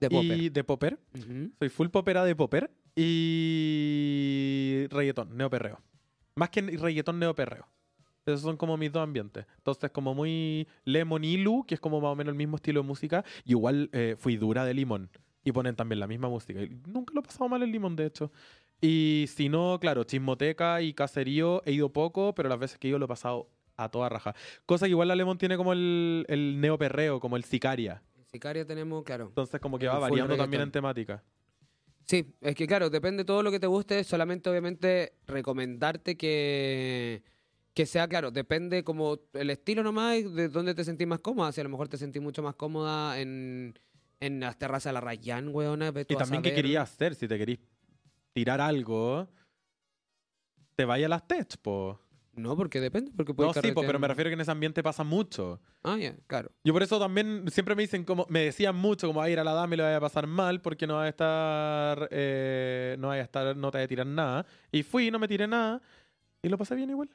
de popper. y de popper. Ujú. Soy full popera de popper y reggaetón, neoperreo. Más que reggaetón, neoperreo. Esos son como mis dos ambientes. Entonces, como muy Lemon y Lu, que es como más o menos el mismo estilo de música. Y igual eh, fui dura de Limón. Y ponen también la misma música. Y nunca lo he pasado mal el Limón, de hecho. Y si no, claro, chismoteca y caserío he ido poco, pero las veces que he ido lo he pasado a toda raja. Cosa que igual la Lemon tiene como el, el neoperreo, como el sicaria. En Sicaria tenemos, claro. Entonces, como que El va variando también en temática. Sí, es que claro, depende de todo lo que te guste, solamente obviamente recomendarte que, que sea claro, depende como el estilo nomás y de dónde te sentís más cómoda, si a lo mejor te sentís mucho más cómoda en, en las terrazas de la Rayán, weona, Y también qué querías hacer, si te querís tirar algo, te vaya a las tech, po. No, porque depende, porque No, puedes sí, po, pero me refiero que en ese ambiente pasa mucho. Ah, ya, claro. Yo por eso también siempre me dicen como, me decían mucho como a ir a la dama y le vaya a pasar mal porque no va a estar, eh, no vaya a estar, no te vaya a tirar nada. Y fui, no me tiré nada y lo pasé bien igual.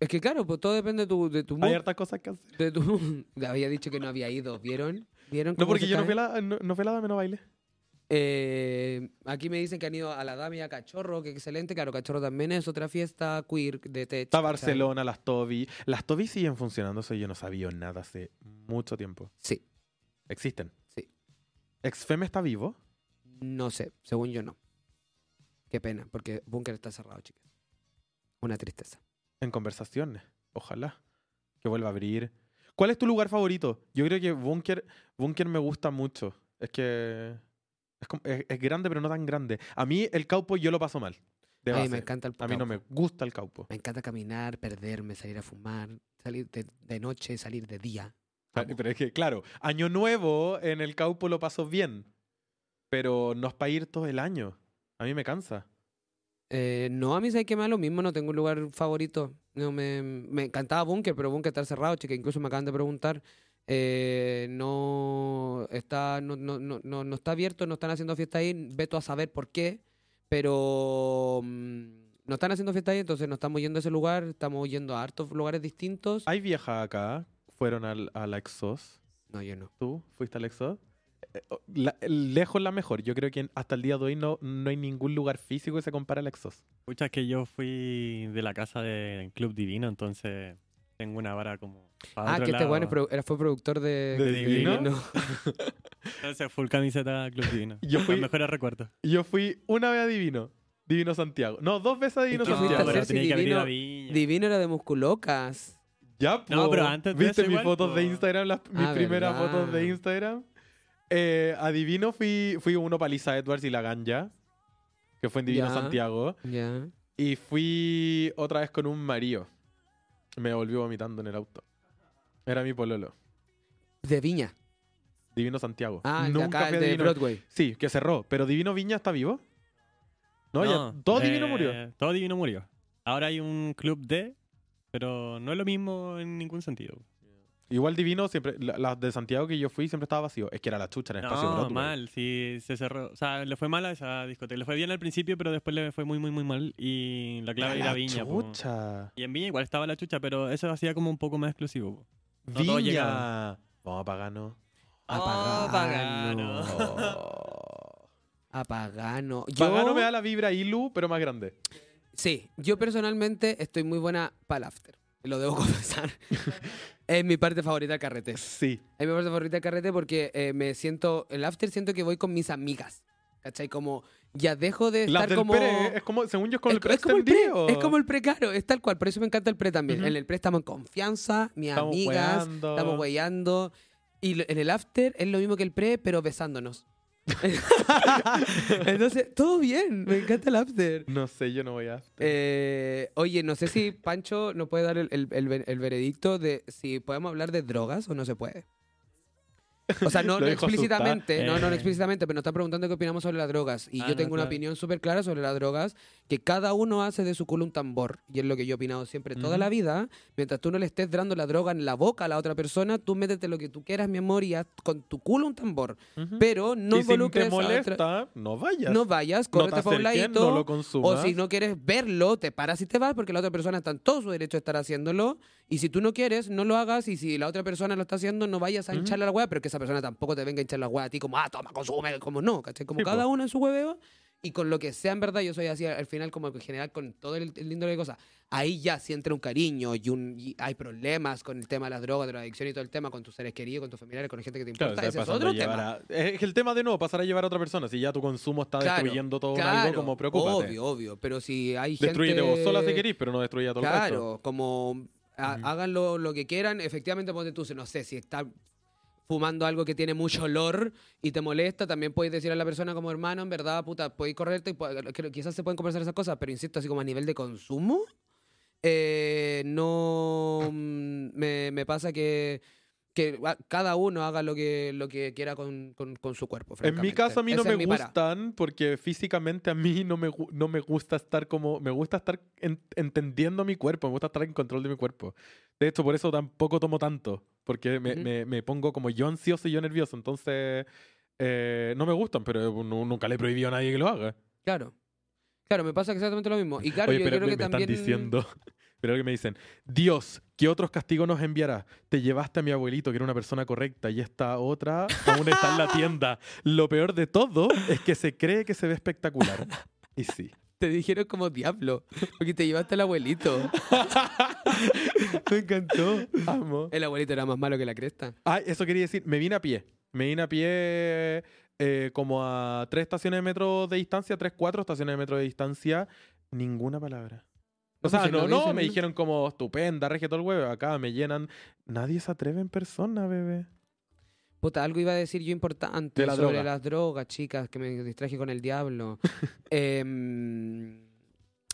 Es que claro, pues todo depende de tu, de tu mood, Hay hartas cosas que hacer. de tu- había dicho que no había ido, ¿vieron? ¿Vieron No, porque yo no fui, a la, no, no fui a la dama, no bailé. Eh, aquí me dicen que han ido a la Dami a Cachorro, que excelente. Claro, Cachorro también es otra fiesta queer de tech. Está. Barcelona, las Toby. Las Toby siguen funcionando, eso yo no sabía nada hace mucho tiempo. Sí, Existen. Sí. ¿Exfeme está vivo? no sé, según yo no. Qué pena, porque Bunker está cerrado, chicas. Una tristeza. En conversaciones. Ojalá. Que vuelva a abrir. ¿Cuál es tu lugar favorito? Yo creo que Bunker, Bunker me gusta mucho. Es que es, como- es- es grande, pero no tan grande. A mí el caupo yo lo paso mal. De Ay, base. me encanta el A mí no me gusta el caupo. Me encanta caminar, perderme, salir a fumar, salir de, de noche, salir de día. Pero es que, claro, año nuevo en el caupo lo paso bien. Pero no es para ir todo el año. A mí me cansa. Eh, no, a mí sé que me da lo mismo, no tengo un lugar favorito. No, me, me encantaba Bunker, pero Bunker está cerrado, chica. Incluso me acaban de preguntar. Eh, no, está, no, no, no, no, está abierto, no están haciendo fiesta ahí. Veto a saber por qué, pero mm, no están haciendo fiesta ahí, entonces no estamos yendo a ese lugar. Estamos yendo a hartos lugares distintos. Hay viejas acá. Fueron al, a la Exos. No, yo no. ¿Tú fuiste al Exos? Eh, oh, la- lejos la mejor. Yo creo que hasta el día de hoy no, no hay ningún lugar físico que se compare al Exos. Pucha, es que yo fui de la casa de Club Divino, entonces tengo una vara como. Ah, otro que este era, fue productor de, ¿De Divino? No. Entonces, full camiseta Club Divino. Yo fui- Los mejores recuerdos. Yo fui una vez a Divino. Divino Santiago. No, dos veces a Divino ¿Y qué fuiste a Santiago. pero si Divino- Viña. Divino era de Musculocas. Ya, No, pero antes de ¿Viste eso mis igual, fotos de. Instagram? Las, mis Ah, primeras verdad. fotos de Instagram. Eh, a Divino fui, fui uno para Lisa Edwards y La Ganja, que fue en Divino Ya. Santiago. Ya. Y fui otra vez con un marido. Me volvió vomitando en el auto. Era mi pololo. De Viña. Divino Santiago. Ah, el de Nunca acá, el de Divino. Broadway. Sí, que cerró. Pero Divino Viña está vivo. No, ya. Todo Divino eh, murió. Todo Divino murió. Ahora hay un club D, pero no es lo mismo en ningún sentido. Igual Divino, siempre, la- las de Santiago que yo fui siempre estaba vacío. Es que era la chucha en el espacio No, mal, sí, se cerró. O sea, le fue mal a esa discoteca. Le fue bien al principio, pero después le fue muy, muy, muy mal. Y la clave Era la Viña. po. chucha. Y en Viña igual estaba la chucha, pero eso hacía como un poco más exclusivo. po. No Viña. Vamos a Pagano. Apagano. Pagano. Oh. Apagano. Yo, Pagano me da la vibra Ilu, pero más grande. Sí, yo personalmente estoy muy buena para el after. Lo debo confesar. es mi parte favorita del carrete. Sí. Es mi parte favorita del carrete porque eh, me siento. El after siento que voy con mis amigas. ¿Cachai? Como ya dejo de Las estar del como. pre, es como, según yo, es es, el pre es como el pre, es como el pre, claro, es tal cual. Por eso me encanta el pre también. Ujú. En el pre estamos en confianza, mis Estamos amigas, estamos huellando. Y en el after es lo mismo que el pre, pero besándonos. Entonces, todo bien, me encanta el after. No sé, yo no voy a... Eh, oye, no sé si Pancho nos puede dar el, el- el ve- el veredicto de si podemos hablar de drogas o no se puede. O sea, no, no explícitamente, no, no, no Eh. explícitamente, pero nos está preguntando qué opinamos sobre las drogas. Y Ah, yo no, tengo una claro. opinión súper clara sobre las drogas, que cada uno hace de su culo un tambor. Y es lo que yo he opinado siempre toda Ujú. la vida. Mientras tú no le estés dando la droga en la boca a la otra persona, tú métete lo que tú quieras, mi amor, y haz con tu culo un tambor. Ujú. Pero no y si te involucres a otra- molesta, no vayas. No vayas, No te córrete por un ladito. no lo consumas. O si no quieres verlo, te paras y te vas porque la otra persona está en todo su derecho de estar haciéndolo. Y si tú no quieres, no lo hagas. Y si la otra persona lo está haciendo, no vayas a hincharle la hueá, pero que esa persona tampoco te venga a hinchar la hueá a ti como, ah, toma, consume, como no, ¿cachai? Como Sí, cada po. uno en su hueveo. Y con lo que sea en verdad, yo soy así al final, como en general, con todo el, el lindo de cosas. Ahí ya sí entra un cariño y, un, y hay problemas con el tema de las drogas, de la adicción y todo el tema, con tus seres queridos, con tus familiares, con gente que te Claro, importa. estás Ese es otro tema. a- Es el tema de nuevo, pasar a llevar a otra persona. Si ya tu consumo está Claro, destruyendo todo Claro, algo, como preocúpate. Obvio, obvio. Pero si hay Destruyete gente... vos sola si querís, pero no destruya a todo el resto. Claro, como ha- hagan lo, lo que quieran. Efectivamente, ponte tú, no sé, si está fumando algo que tiene mucho olor y te molesta, también puedes decir a la persona como hermano, en verdad, puta, podéis correrte y quizás se pueden conversar esas cosas, pero insisto, así como a nivel de consumo, eh, no mm, me pasa que, que cada uno haga lo que, lo que quiera con, con- con su cuerpo. En mi caso a mí no Esa me mi para. gustan porque físicamente a mí no me, no me gusta estar como... Me gusta estar en- entendiendo mi cuerpo, me gusta estar en control de mi cuerpo. De hecho, por eso tampoco tomo tanto, porque me, Ujú. me- me pongo como yo ansioso y yo nervioso. Entonces, eh, no me gustan, pero nu- nunca le he prohibido a nadie que lo haga. Claro. Claro, me pasa exactamente lo mismo. Y claro, Oye, yo pero creo me, que me también... están diciendo... Pero que me dicen, Dios, ¿qué otros castigos nos enviará? Te llevaste a mi abuelito, que era una persona correcta, y esta otra aún está en la tienda. Lo peor de todo es que se cree que se ve espectacular. Y sí. Te dijeron como diablo, porque te llevaste al abuelito. Me encantó. Amo. El abuelito era más malo que la cresta. Ah, eso quería decir, me vine a pie. Me vine a pie eh, como a tres estaciones de metro de distancia, tres, cuatro estaciones de metro de distancia. Ninguna palabra. O No, sea, no, no me dijeron como estupenda, regia todo el huevo. Acá me llenan. Nadie se atreve en persona, bebé. Puta, algo iba a decir yo importante De la sobre droga. las drogas, chicas, que me distraje con el diablo. Em,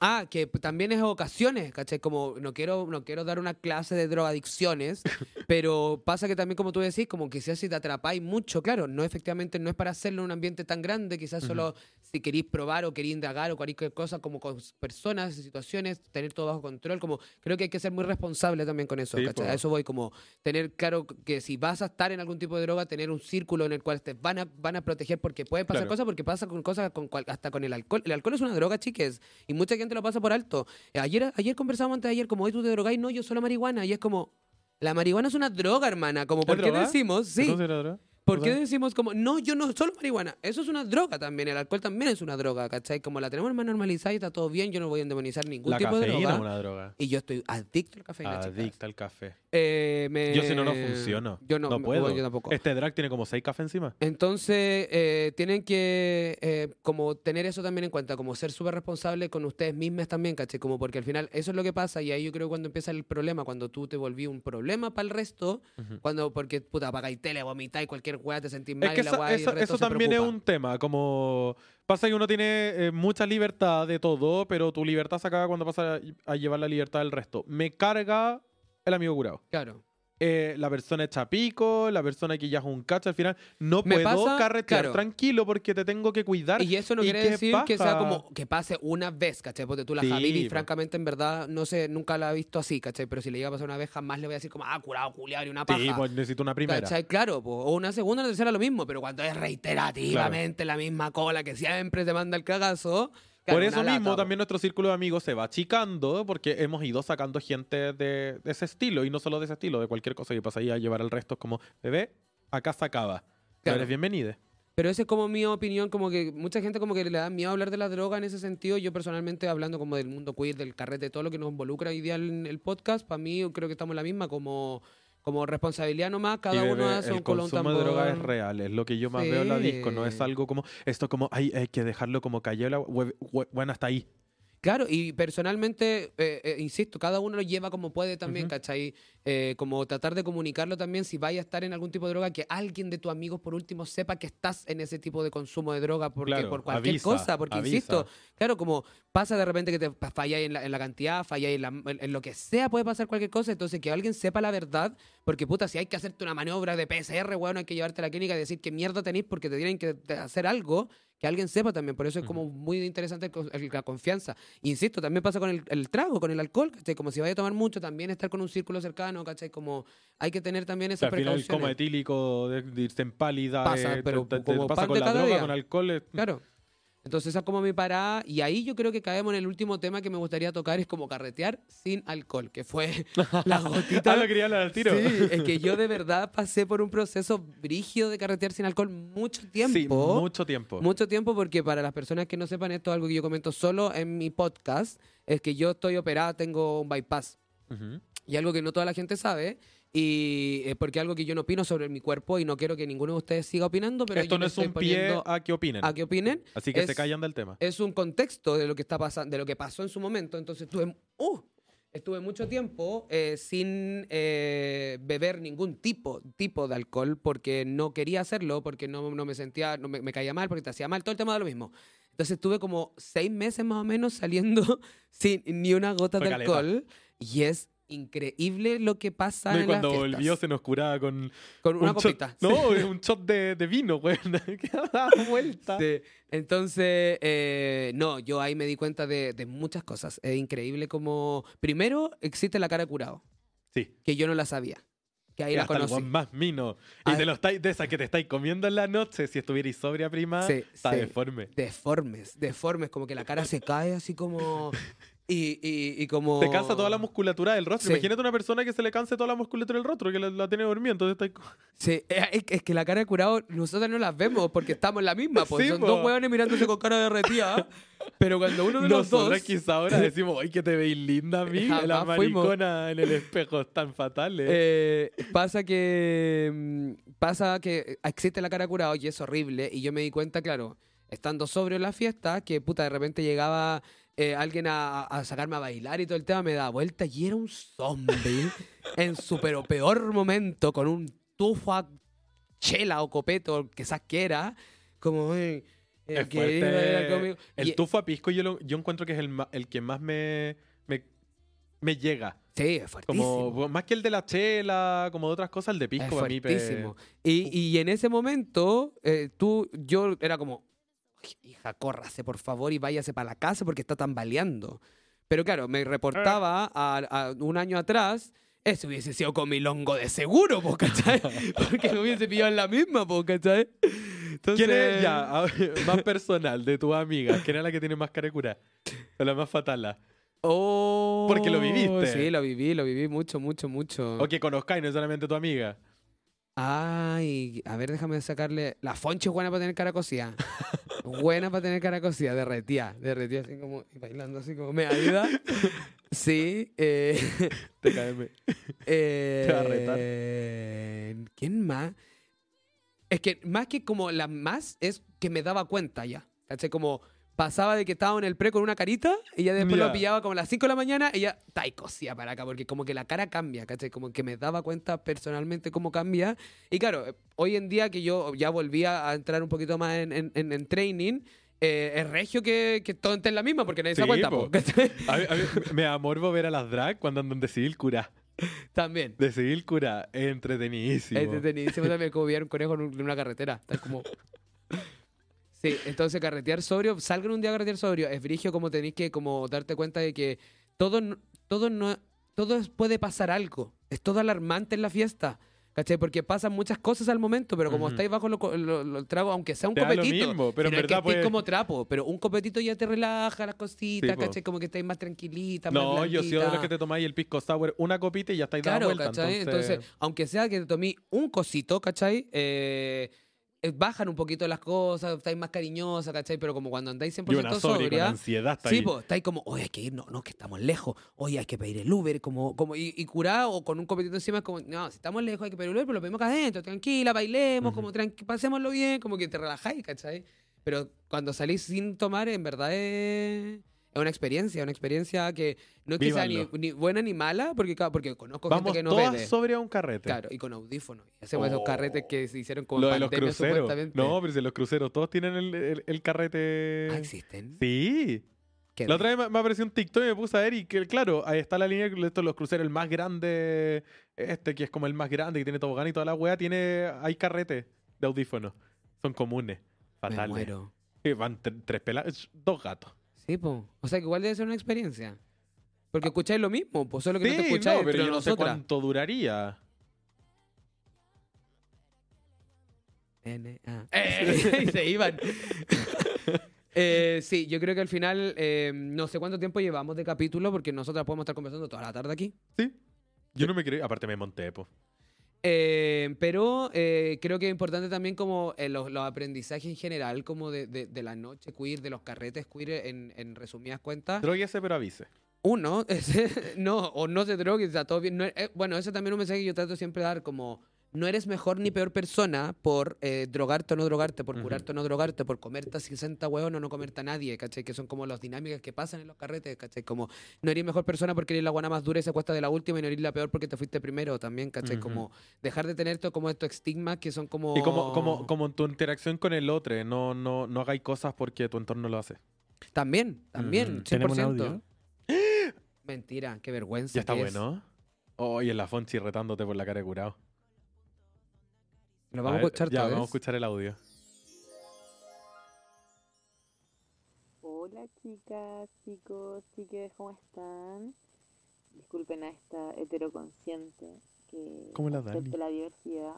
ah, que también es ocasiones, ¿cachai? Como no quiero, no quiero dar una clase de drogadicciones, pero pasa que también, como tú decís, como que si te atrapáis mucho, claro, no efectivamente no es para hacerlo en un ambiente tan grande, quizás solo si queréis probar o queréis indagar o cualquier cosa, como con personas, situaciones, tener todo bajo control, como creo que hay que ser muy responsable también con eso, Sí, ¿cachai? A eso voy, como tener claro que si vas a estar en algún tipo de droga, tener un círculo en el cual te van a, van a proteger porque pueden pasar Claro. cosas, porque pasa con cosas, con cual- hasta con el alcohol. El alcohol es una droga, chiques, y mucha gente lo pasa por alto. Eh, Ayer, ayer conversábamos antes de ayer, como hoy tú te drogáis, no, yo solo marihuana, y es como... La marihuana es una droga, hermana. Como, ¿por ¿Es qué droga? decimos? ¿Se Sí. considera droga? ¿Por qué decimos como, no, yo no, solo marihuana? Eso es una droga también. El alcohol también es una droga, ¿cachai? Como la tenemos más normalizada y está todo bien, yo no voy a endemonizar ningún La tipo de droga. es una droga. Y yo estoy adicto a la cafeína, chicas. Adicta al café. Eh, me- Yo si no, no funciono. Yo no, No puedo. Yo tampoco. Este drag tiene como seis cafés encima. Entonces, eh, tienen que eh, como tener eso también en cuenta, como ser súper responsable con ustedes mismas también, ¿caché? Como porque al final eso es lo que pasa y ahí yo creo que cuando empieza el problema, cuando tú te volví un problema para el resto, Ujú. cuando, porque, puta, apagáis tele, vomitáis cualquier weá, te sentís mal Es que y la esa- weá y el eso, resto eso se también es un tema, como pasa que uno tiene eh, mucha libertad de todo, pero tu libertad se acaba cuando pasa a, a llevar la libertad del resto. Me carga el amigo curado. Claro. Eh, la persona hecha pico, la persona que ya es un cacho, al final no Me puedo pasa, carretear claro. tranquilo porque te tengo que cuidar. Y eso no ¿Y quiere decir que sea como que pase una vez, ¿cachai? Porque tú la Sí, po. francamente, en verdad, no sé, nunca la he visto así, ¿cachai? Pero si le llega a pasar una vez, jamás le voy a decir como, ah, curado, culiar y una paja. Sí, pues necesito una primera. ¿Cachai? Claro, o una segunda una tercera lo mismo, pero cuando es reiterativamente la misma cola que siempre te manda el cagazo. Por eso mismo lata, también nuestro círculo de amigos se va achicando porque hemos ido sacando gente de, de ese estilo y no solo de ese estilo, de cualquier cosa que pasa ahí a llevar al resto es como, bebé, acá se acaba. Claro. Eres bienvenida. Pero esa es como mi opinión, como que mucha gente como que le da miedo hablar de la droga en ese sentido. Yo personalmente, hablando como del mundo queer, del carrete, todo lo que nos involucra hoy día en el podcast, para mí creo que estamos en la misma, como, como responsabilidad nomás, cada uno hace un el culo a un consumo de droga es tambor. real, es lo que yo más veo en la disco, no es Sí. algo como, esto como, ay, hay que dejarlo como cayó la bueno, hasta ahí. Claro, y personalmente, eh, eh, insisto, cada uno lo lleva como puede también, Ujú. ¿cachai? Eh, como tratar de comunicarlo también, si vaya a estar en algún tipo de droga, que alguien de tus amigos por último sepa que estás en ese tipo de consumo de droga, porque Claro, por cualquier avisa, cosa, porque avisa. insisto, claro, como pasa de repente que te falláis en la, en la cantidad, falláis en, la- en- en lo que sea, puede pasar cualquier cosa, entonces que alguien sepa la verdad, porque puta, si hay que hacerte una maniobra de PCR, weón, hay que llevarte a la clínica y decir qué mierda tenéis porque te tienen que hacer algo, que alguien sepa también, por eso es como muy interesante el la confianza. Insisto, también pasa con el, el trago, con el alcohol, ¿cachai? Como si vaya a tomar mucho, también estar con un círculo cercano, ¿cachai? Como hay que tener también O esas sea, al final el precauciones. coma etílico, de, de irse en pálida, Pasa, eh, pero te- te- como pasa con la droga, día. con alcohol. es- Claro. Entonces esa es como mi parada. Y ahí yo creo que caemos en el último tema que me gustaría tocar, es como carretear sin alcohol, que fue la gotita. Ah, lo quería hablar al tiro. Sí, es que yo de verdad pasé por un proceso brígido de carretear sin alcohol mucho tiempo. Sí, mucho tiempo. Mucho tiempo porque para las personas que no sepan esto, algo que yo comento solo en mi podcast, es que yo estoy operada, tengo un bypass. Ujú. Y algo que no toda la gente sabe, y es porque algo que yo no opino sobre mi cuerpo y no quiero que ninguno de ustedes siga opinando, pero Esto yo no es un pie a que opinen. a que opinen. Así que es- se callan del tema. Es un contexto de lo que está pasando, de lo que pasó en su momento. Entonces estuve, ¡uh! estuve mucho tiempo eh, sin eh, beber ningún tipo, tipo de alcohol porque no quería hacerlo, porque no, no me sentía, no me, me caía mal, porque te hacía mal, todo el tema de lo mismo. Entonces estuve como seis meses más o menos saliendo sin ni una gota Fue de caleta. alcohol y es increíble lo que pasa No, y en cuando las volvió se nos curaba con con una un copita. shot. No, un shot de, de vino, güey. que daba vuelta. Sí. Entonces, eh, no, yo ahí me di cuenta de, de muchas cosas. Es increíble como... Primero, existe la cara curado, Sí. que yo no la sabía. Que ahí Y la hasta el conocí. guan más mino. Y te lo estáis, de esas que te estáis comiendo en la noche, si estuvierais sobria prima, Sí, está sí. deforme. Deformes, deformes, como que la cara se cae así como... Y, y, y como... Te cansa toda la musculatura del rostro. Sí. Imagínate una persona que se le canse toda la musculatura del rostro, que la, la tiene dormida, entonces está Sí, es, que la cara de curado nosotros no las vemos porque estamos en la misma. Pues. Sí, Son po. dos hueones mirándose con cara derretida. pero cuando uno de los dos... Quizá ahora decimos, ¡ay, que te veis linda, amiga! La Jamás fuimos. maricona en el espejo es tan fatal. Eh, pasa que mm, pasa que existe la cara de curado y es horrible y yo me di cuenta, claro, estando sobrio en la fiesta, que puta de repente llegaba eh, alguien a, a sacarme a bailar y todo el tema me daba vuelta y era un zombie en su pero peor momento con un tufo a chela o copeto, que sabes que era, como eh, eh, Es ¿queréis bailar fuerte. conmigo? El Y- tufo a pisco yo, lo- yo encuentro que es el, el que más me, me, me llega. Sí, es fuertísimo. Como, más que el de la chela, como de otras cosas, el de Es pisco a mí pe- fuertísimo. Y, y en ese momento, eh, tú, yo era como, "Ay, hija, córrase por favor y váyase para la casa porque está tambaleando. Pero claro, me reportaba a, a un año atrás, ese hubiese sido con mi longo de seguro, po, ¿cachai? Porque me hubiese pillado en la misma, po, ¿cachai? Entonces, ¿Quién es ya? más personal de tu amiga? ¿Quién es la que tiene más cara de cura? O la más fatala. Oh, Porque lo viviste. Sí, lo viví, lo viví mucho, mucho, mucho. O que conozcáis, no es solamente tu amiga. Ay, a ver, déjame sacarle. La Fonchi es buena para tener cara cosida. buena para tener cara cosida, derretía, derretía así como, y bailando así como, ¿me ayuda? Sí. Eh, TKM. eh, Te va a retar. ¿Quién más? Es que más que como la más es que me daba cuenta ya. ¿Cachai? Como pasaba de que estaba en el pre con una carita y ya después Ya. lo pillaba como a las 5 de la mañana y ya está y cosía para acá, porque como que la cara cambia, ¿cachai? Como que me daba cuenta personalmente cómo cambia. Y claro, eh, hoy en día que yo ya volvía a entrar un poquito más en, en- en- en training, eh, es regio que, que todo esté en la misma porque nadie se da Sí, cuenta, po. po. A mí, a mí me da morbo ver a las drag cuando andan de civil cura. También. De civil cura, entretenidísimo. Entretenidísimo también como ver un conejo en un- en una carretera. Está como... Sí, entonces carretear sobrio, salgan un día a carretear sobrio. Es brigio como tenéis que como darte cuenta de que todo, todo, no, todo puede pasar algo. Es todo alarmante en la fiesta. ¿Cachai? Porque pasan muchas cosas al momento, pero como estáis bajo lo, lo- lo- el trago, aunque sea un Te da lo copetito. mismo, pero en que verdad estéis puede- como trapo, pero un copetito ya te relaja las cositas, Sí. ¿cachai? Como que estáis más tranquilitas, más No, yo soy de los que te tomáis el pisco sour una copita y ya estáis dando Claro, vuelta. ¿cachai? Entonces, Entonces, aunque sea que te tomé un cosito, ¿cachai? Eh, bajan un poquito las cosas, estáis más cariñosa, ¿cachai? Pero como cuando andáis 100% y una sobria con ansiedad está sí, pues, estáis como, oye, hay que ir, no, no, que estamos lejos, oye, hay que pedir el Uber, como, como, y, y curado o con un copetito encima, es como, no, si estamos lejos hay que pedir el Uber, pero lo pedimos acá adentro, tranquila, bailemos, Ujú. como, tranqui, pasémoslo bien, como que te relajáis, ¿cachai? Pero cuando salís sin tomar, en verdad es, es una experiencia, una experiencia que no es que sea ni, buena ni mala, porque, claro, porque conozco Vamos gente que no todas bebe. sobre a un carrete. Claro, y con audífonos. Hacemos esos Oh. carretes que se hicieron Lo de los cruceros. No, pero si los cruceros todos tienen el, el- el carrete. Ah, ¿existen? Sí. La otra vez me- me apareció un TikTok y me puse a ver y que, claro, ahí está la línea de estos los cruceros, el más grande, este que es como el más grande, que tiene tobogán y toda la wea, tiene, hay carrete de audífonos. Son comunes. Me Fatales. muero. Y van tre- tres pelados, dos gatos. Sí, po. O sea, que igual debe ser una experiencia. Porque escucháis lo mismo, pues solo que no te Sí, escucháis no, pero yo no sé cuánto duraría. N -A. Eh, se iban. Eh, sí, yo creo que al final eh, no sé cuánto tiempo llevamos de capítulo porque nosotras podemos estar conversando toda la tarde aquí. Sí. Yo no me creí, aparte me monté, po. Eh, pero eh, creo que es importante también como eh, los, los aprendizajes en general, como de, de- de la noche queer, de los carretes queer, en, en resumidas cuentas. Droguese, pero avise. Uno, ese- no, o no se drogue, está todo bien. No bueno, ese también es un mensaje que yo trato siempre de dar, como no eres mejor ni peor persona por eh, drogarte o no drogarte, por curarte o no drogarte, por comerte a 60 huevos o no comerte a nadie, ¿cachai? Que son como las dinámicas que pasan en los carretes, ¿cachai? Como no eres mejor persona porque eres la guana más dura y se cuesta de la última y no eres la peor porque te fuiste primero también, ¿cachai? Como dejar de tener todo como estos estigmas que son como... Y como, como, como en tu interacción con el otro, no, no, no hagáis cosas porque tu entorno lo hace. También, también. 100%. ¿Tenemos un audio? Mentira, qué vergüenza. Ya está que es. bueno. Oh, y en la Fonchi retándote por la cara de curado. Lo vamos a, ver, escuchar Ya, vamos a escuchar el audio. Hola chicas, chicos, chiques, ¿cómo están? Disculpen a esta heteroconsciente que ¿Cómo la acepta la diversidad,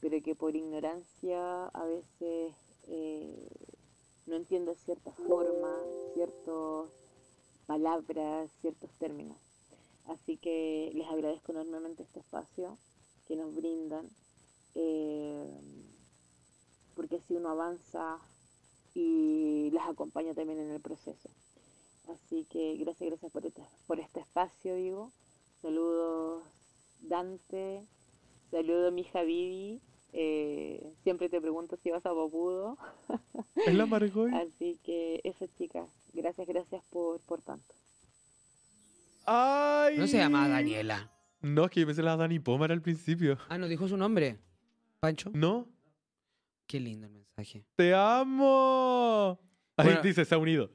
pero que por ignorancia a veces eh, no entiende ciertas formas, ciertos palabras, ciertos términos. Así que les agradezco enormemente este espacio que nos brindan, eh, porque así uno avanza y las acompaña también en el proceso. Así que gracias, gracias por este, por este espacio, digo. Saludos Dante, saludos mi hija Vivi. Eh, siempre te pregunto si vas a Papudo. Es la Margoy. Así que eso, chicas. Gracias, gracias por, por tanto. Ay. No se llama Daniela. No, es que yo pensé la Dani Pomar al principio. Ah, ¿no dijo su nombre? ¿Pancho? No. Qué lindo el mensaje. ¡Te amo! Ahí Bueno. dice, se ha unido.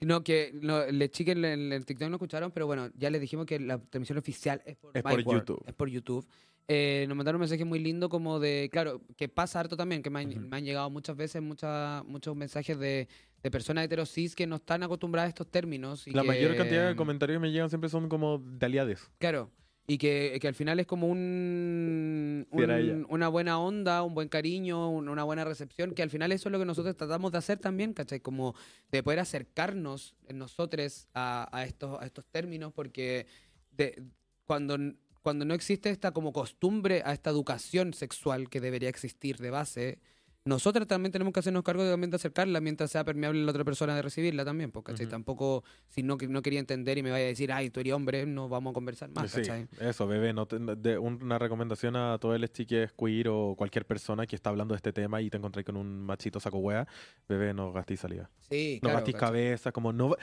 No, que no, le chiques en el, el TikTok no escucharon, pero bueno, ya les dijimos que la transmisión oficial es por, Es por YouTube. Es por YouTube. Eh, nos mandaron un mensaje muy lindo como de, claro, que pasa harto también, que me han, Ujú. me han llegado muchas veces muchas, muchos mensajes de, de personas heterosis que no están acostumbradas a estos términos. Y La que, mayor cantidad de comentarios que me llegan siempre son como de aliades. Claro. Y que, que al final es como un, un- una buena onda, un buen cariño, un- una buena recepción, que al final eso es lo que nosotros tratamos de hacer también, ¿cachai? Como de poder acercarnos nosotros a, a estos, a estos términos, porque de, cuando, cuando no existe esta como costumbre a esta educación sexual que debería existir de base, nosotros también tenemos que hacernos cargo de, también de acercarla mientras sea permeable la otra persona de recibirla también, porque. Tampoco, si no, no quería entender y me vaya a decir, ay, tú eres hombre, no vamos a conversar más, sí, ¿cachai? eso, bebé. No te- de, una recomendación a todo el chiques queer o cualquier persona que está hablando de este tema y te encontré con un machito saco wea. Bebé, no gastéis salida. Sí, No claro, gastéis cabeza, como no...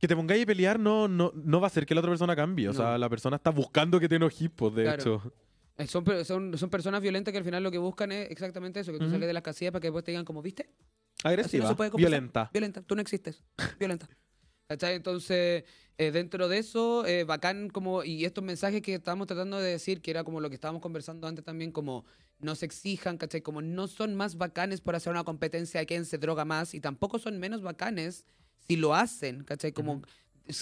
Que te pongáis a pelear no, no, no va a hacer que la otra persona cambie. O No. sea, la persona está buscando que te enojes, pues, de Claro. hecho. Eh, Son, son, son personas violentas que al final lo que buscan es exactamente eso, que tú sales de las casillas para que después te digan como, ¿viste? Agresiva, violenta. Violenta, tú no existes. Violenta. ¿Cachai? Entonces, eh, dentro de eso, eh, bacán como, y estos mensajes que estábamos tratando de decir, que era como lo que estábamos conversando antes también, como no se exijan, ¿cachai? Como no son más bacanes por hacer una competencia de quién se droga más, y tampoco son menos bacanes si lo hacen, ¿cachai? Como,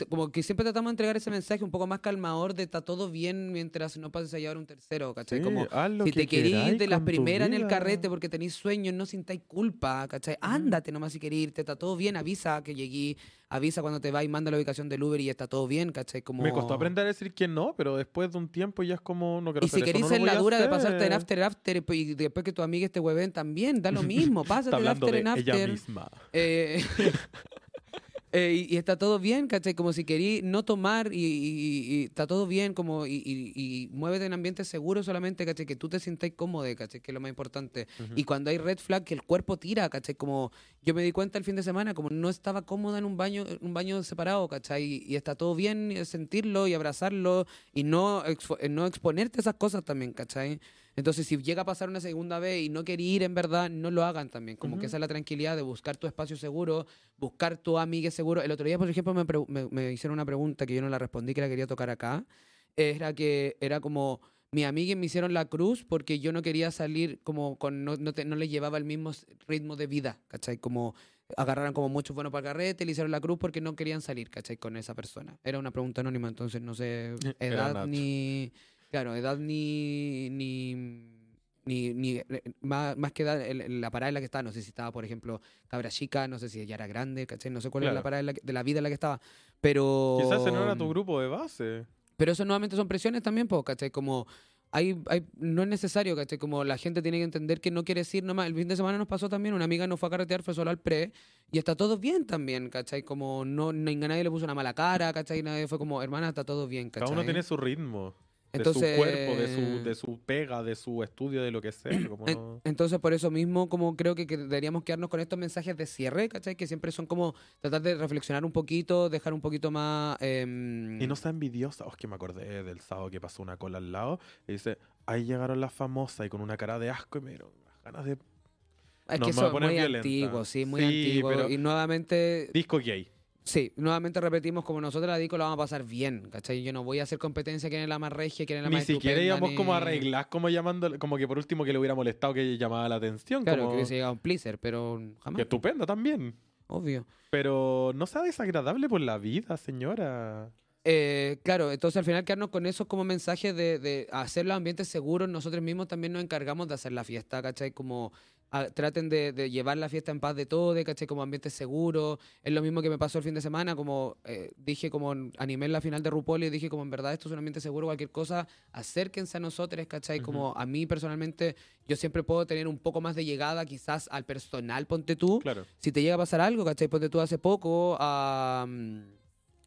como que siempre tratamos de entregar ese mensaje un poco más calmador de está todo bien mientras no pases a llevar un tercero, ¿cachai? Sí, como, si que te querís de las primeras en el carrete porque tenéis sueños, no sintáis culpa, ¿cachai? Ándate nomás si querés irte, está todo bien, avisa que llegué, avisa cuando te vas y manda la ubicación del Uber y está todo bien, ¿cachai? Como... Me costó aprender a decir que no, pero después de un tiempo ya es como, no quiero Y si hacer eso, querís no ser la dura de pasarte en after after y después que tu amiga te hueven también, da lo mismo, pásate el after en ella after. misma. Eh, eh, y, y está todo bien, ¿cachai? Como si querís no tomar y, y- y está todo bien, como y, muévete en ambientes seguros solamente, ¿cachai? Que tú te sientas cómodo, ¿cachai? Que es lo más importante. Ujú. Y cuando hay red flag, que el cuerpo tira, ¿cachai? Como yo me di cuenta el fin de semana, como no estaba cómoda en un baño, un baño separado, ¿cachai? Y, y está todo bien eh, sentirlo y abrazarlo y no, expo- eh, no exponerte a esas cosas también, ¿cachai? Entonces, si llega a pasar una segunda vez y no quería ir en verdad, no lo hagan también. Como que Ujú. esa es la tranquilidad de buscar tu espacio seguro, buscar tu amiga seguro. El otro día, por ejemplo, me, me- me hicieron una pregunta que yo no la respondí, que la quería tocar acá. Era que era como mi amiga me hicieron la cruz porque yo no quería salir como con no, no, te- no le llevaba el mismo ritmo de vida, ¿cachai? Como agarraron como muchos buenos para el carrete, le hicieron la cruz porque no querían salir, ¿cachai? Con esa persona. Era una pregunta anónima, entonces no sé Era edad Nacho. Claro, edad ni... ni ni, ni eh, más, más que edad, la parada en la que estaba, no sé si estaba, por ejemplo, cabra chica, no sé si ella era grande, ¿cachai? No sé cuál era la parada la que- de la vida en la que estaba, pero... Quizás no era tu grupo de base. Pero eso nuevamente son presiones también, pues, ¿cachai? Como hay, hay, no es necesario, ¿cachai? Como la gente tiene que entender que no quiere decir nomás. El fin de semana nos pasó también, una amiga no fue a carretear, fue solo al pre, y está todo bien también, ¿cachai? Como no, no- nadie le puso una mala cara, ¿cachai? Nadie fue como, hermana, está todo bien, ¿cachai? Cada uno tiene su ritmo. De Entonces- su cuerpo, de su, de su pega, de su estudio, de lo que sea. Como En- no- Entonces, por eso mismo, como creo que, que deberíamos quedarnos con estos mensajes de cierre, ¿cachai? Que siempre son como tratar de reflexionar un poquito, dejar un poquito más... em, Y no sea envidiosa. Oh, es que me acordé del sábado que pasó una cola al lado. Y dice, ahí llegaron las famosas y con una cara de asco y me dieron ganas de Es no, que eso es muy violenta. antiguo, sí, muy Sí, antiguo. Y nuevamente disco gay. Sí, nuevamente repetimos, como nosotros la Dico la vamos a pasar bien, ¿cachai? Yo no voy a hacer competencia quién es la más regia, quién es la Ni más siquiera estupenda, íbamos como a ni- arreglar, como llamando, como que por último que le hubiera molestado que llamaba la atención. Claro, como... que hubiese llegado un pleaser, pero Que jamás, estupenda también. obvio. Pero no sea desagradable por la vida, señora. Eh, claro, entonces al final quedarnos con eso como mensaje de, de hacer los ambientes seguros, nosotros mismos también nos encargamos de hacer la fiesta, ¿cachai? Como a- traten de, de llevar la fiesta en paz de todo, de caché como ambiente seguro. Es lo mismo que me pasó el fin de semana, como eh, dije, como animé en la final de RuPaul y dije como en verdad esto es un ambiente seguro, cualquier cosa, acérquense a nosotros, ¿cachai? Como a mí personalmente, yo siempre puedo tener un poco más de llegada quizás al personal, ponte tú. Claro. Si te llega a pasar algo, ¿cachai? Ponte tú hace poco a,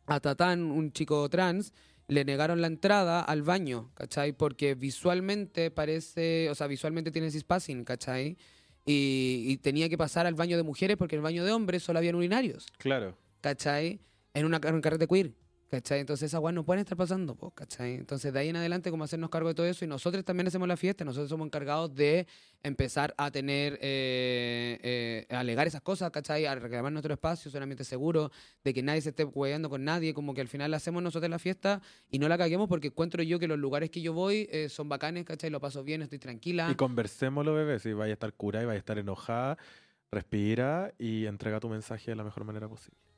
a Tatán, un chico trans, le negaron la entrada al baño, ¿cachai? Porque visualmente parece, o sea, visualmente tiene cispassing, ¿cachai? Y, y tenía que pasar al baño de mujeres porque en el baño de hombres solo habían urinarios, Claro. ¿cachai? En, una, en un carrete queer, ¿cachai? Entonces esas weas no pueden estar pasando, ¿cachai? Entonces de ahí en adelante como hacernos cargo de todo eso y nosotros también hacemos la fiesta, nosotros somos encargados de empezar a tener, eh, eh, a alegar esas cosas, ¿cachai? A reclamar nuestro espacio, un ambiente seguro, de que nadie se esté hueveando con nadie, como que al final hacemos nosotros la fiesta y no la caguemos porque encuentro yo que los lugares que yo voy eh, son bacanes, ¿cachai? Lo paso bien, estoy tranquila. Y conversémoslo, bebé. Si vaya a estar cura y vaya a estar enojada, respira y entrega tu mensaje de la mejor manera posible.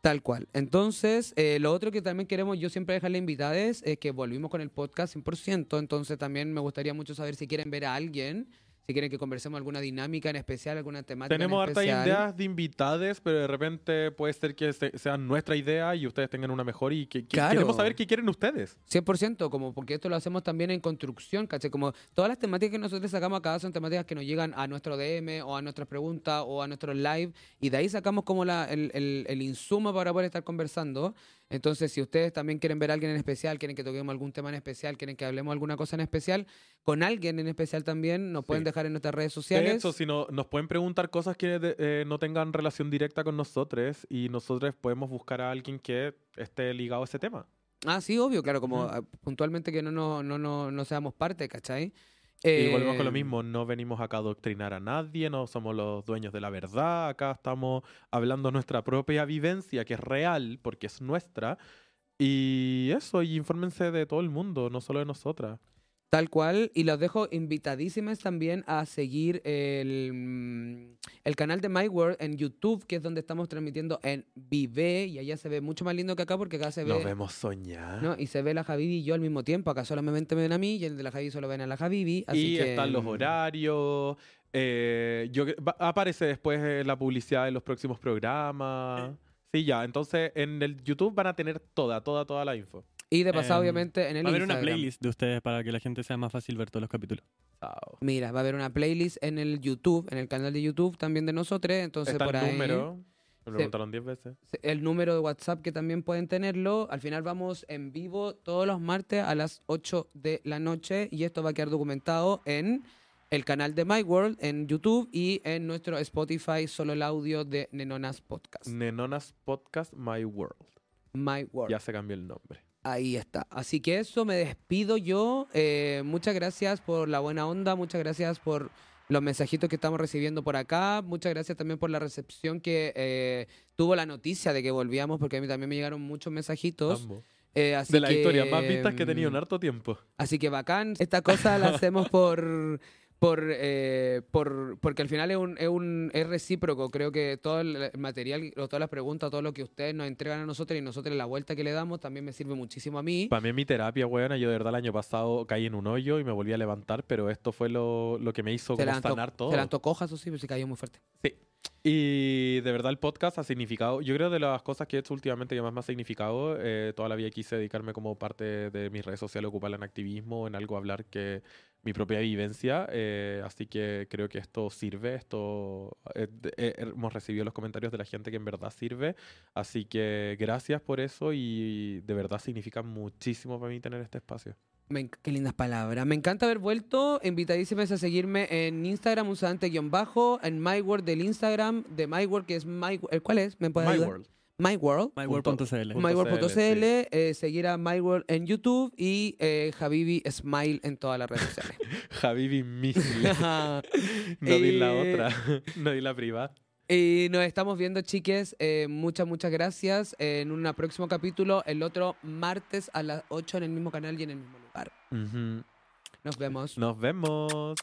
Tal cual. Entonces, eh, lo otro que también queremos yo siempre dejarle invitades es que volvimos con el podcast 100%, entonces también me gustaría mucho saber si quieren ver a alguien, si quieren que conversemos alguna dinámica en especial, alguna temática Tenemos en hartas especial. ideas de invitades, pero de repente puede ser que se- sea nuestra idea y ustedes tengan una mejor y que, que- Claro. queremos saber qué quieren ustedes. 100%, como porque esto lo hacemos también en construcción, ¿cachai? Como todas las temáticas que nosotros sacamos acá son temáticas que nos llegan a nuestro DM o a nuestras preguntas o a nuestros live y de ahí sacamos como la, el, el- el insumo para poder estar conversando. Entonces, si ustedes también quieren ver a alguien en especial, quieren que toquemos algún tema en especial, quieren que hablemos alguna cosa en especial, con alguien en especial también, nos pueden Sí. dejar en nuestras redes De sociales. hecho, si no, nos pueden preguntar cosas que de- eh, no tengan relación directa con nosotros y nosotros podemos buscar a alguien que esté ligado a ese tema. Ah, sí, obvio, claro, como Ujú. ah, puntualmente que no, no, no, no, no seamos parte, ¿cachai? Y volvemos con lo Eh, mismo, no venimos acá a adoctrinar a nadie, no somos los dueños de la verdad, acá estamos hablando nuestra propia vivencia, que es real, porque es nuestra. Y eso, y infórmense de todo el mundo, no solo de nosotras. Tal cual, y los dejo invitadísimas también a seguir el, mm, el canal de My World en YouTube, que es donde estamos transmitiendo en Vive, y allá se ve mucho más lindo que acá, porque acá se ve... Nos vemos soñar. ¿no? Y se ve la Javibi y yo al mismo tiempo, acá solamente me ven a mí, y el de la Javibi solo ven a la Javibi, así y que... están los mm, horarios. eh, yo, va- aparece después eh, la publicidad de los próximos programas. Sí, ya. Entonces en el YouTube van a tener toda, toda, toda la info. Y de pasado, Em, obviamente, en el Va a haber una Instagram. playlist de ustedes para que la gente sea más fácil ver todos los capítulos. Mira, va a haber una playlist en el YouTube, en el canal de YouTube también de nosotros, entonces Está por el ahí... número. Me preguntaron 10 veces. el número de WhatsApp que también pueden tenerlo. Al final vamos en vivo todos los martes a las 8 de la noche y esto va a quedar documentado en el canal de My World en YouTube y en nuestro Spotify, solo el audio de Nenonas Podcast. Nenonas Podcast My World. My World. Ya se cambió el nombre. Ahí está. Así que eso, me despido yo. Eh, muchas gracias por la buena onda, muchas gracias por los mensajitos que estamos recibiendo por acá, muchas gracias también por la recepción que eh, tuvo la noticia de que volvíamos, porque a mí también me llegaron muchos mensajitos. Eh, así De las que, historias más vistas que he tenido en mm, harto tiempo. Así que bacán. Esta cosa la hacemos por. Por, eh, por, porque al final es, un, es, un, es recíproco. Creo que todo el material, o todas las preguntas, todo lo que ustedes nos entregan a nosotros y nosotros la vuelta que le damos también me sirve muchísimo a mí. Para mí es mi terapia, weona. Yo de verdad el año pasado caí en un hoyo y me volví a levantar, pero esto fue lo, lo que me hizo como sanar todo. se levantó cojas, eso sí, pero se cayó muy fuerte. Sí. Y de verdad el podcast ha significado, yo creo de las cosas que he hecho últimamente que más me ha significado, eh, toda la vida quise dedicarme como parte de mis redes sociales, ocuparla en activismo, en algo hablar que mi propia vivencia, eh, así que creo que esto sirve, esto eh, eh, hemos recibido los comentarios de la gente que en verdad sirve, así que gracias por eso y de verdad significa muchísimo para mí tener este espacio. Me qué lindas palabras. Me encanta haber vuelto. Invitadísimas a seguirme en Instagram, usante-bajo, en MyWorld del Instagram, de MyWorld, que es My... ¿el ¿Cuál es? ¿Me puede My ayudar? World. MyWorld. myworld.cl. MyWorld.cl, CL, eh, seguir a MyWorld en YouTube y eh, Habibi Smile en todas las redes sociales. Javibi Misil. no di la Eh, otra, no di la privada. Y nos estamos viendo, chiques. Eh, muchas, muchas gracias. en un próximo capítulo, el otro martes a las 8 en el mismo canal y en el mismo lugar. Nos vemos. Nos vemos.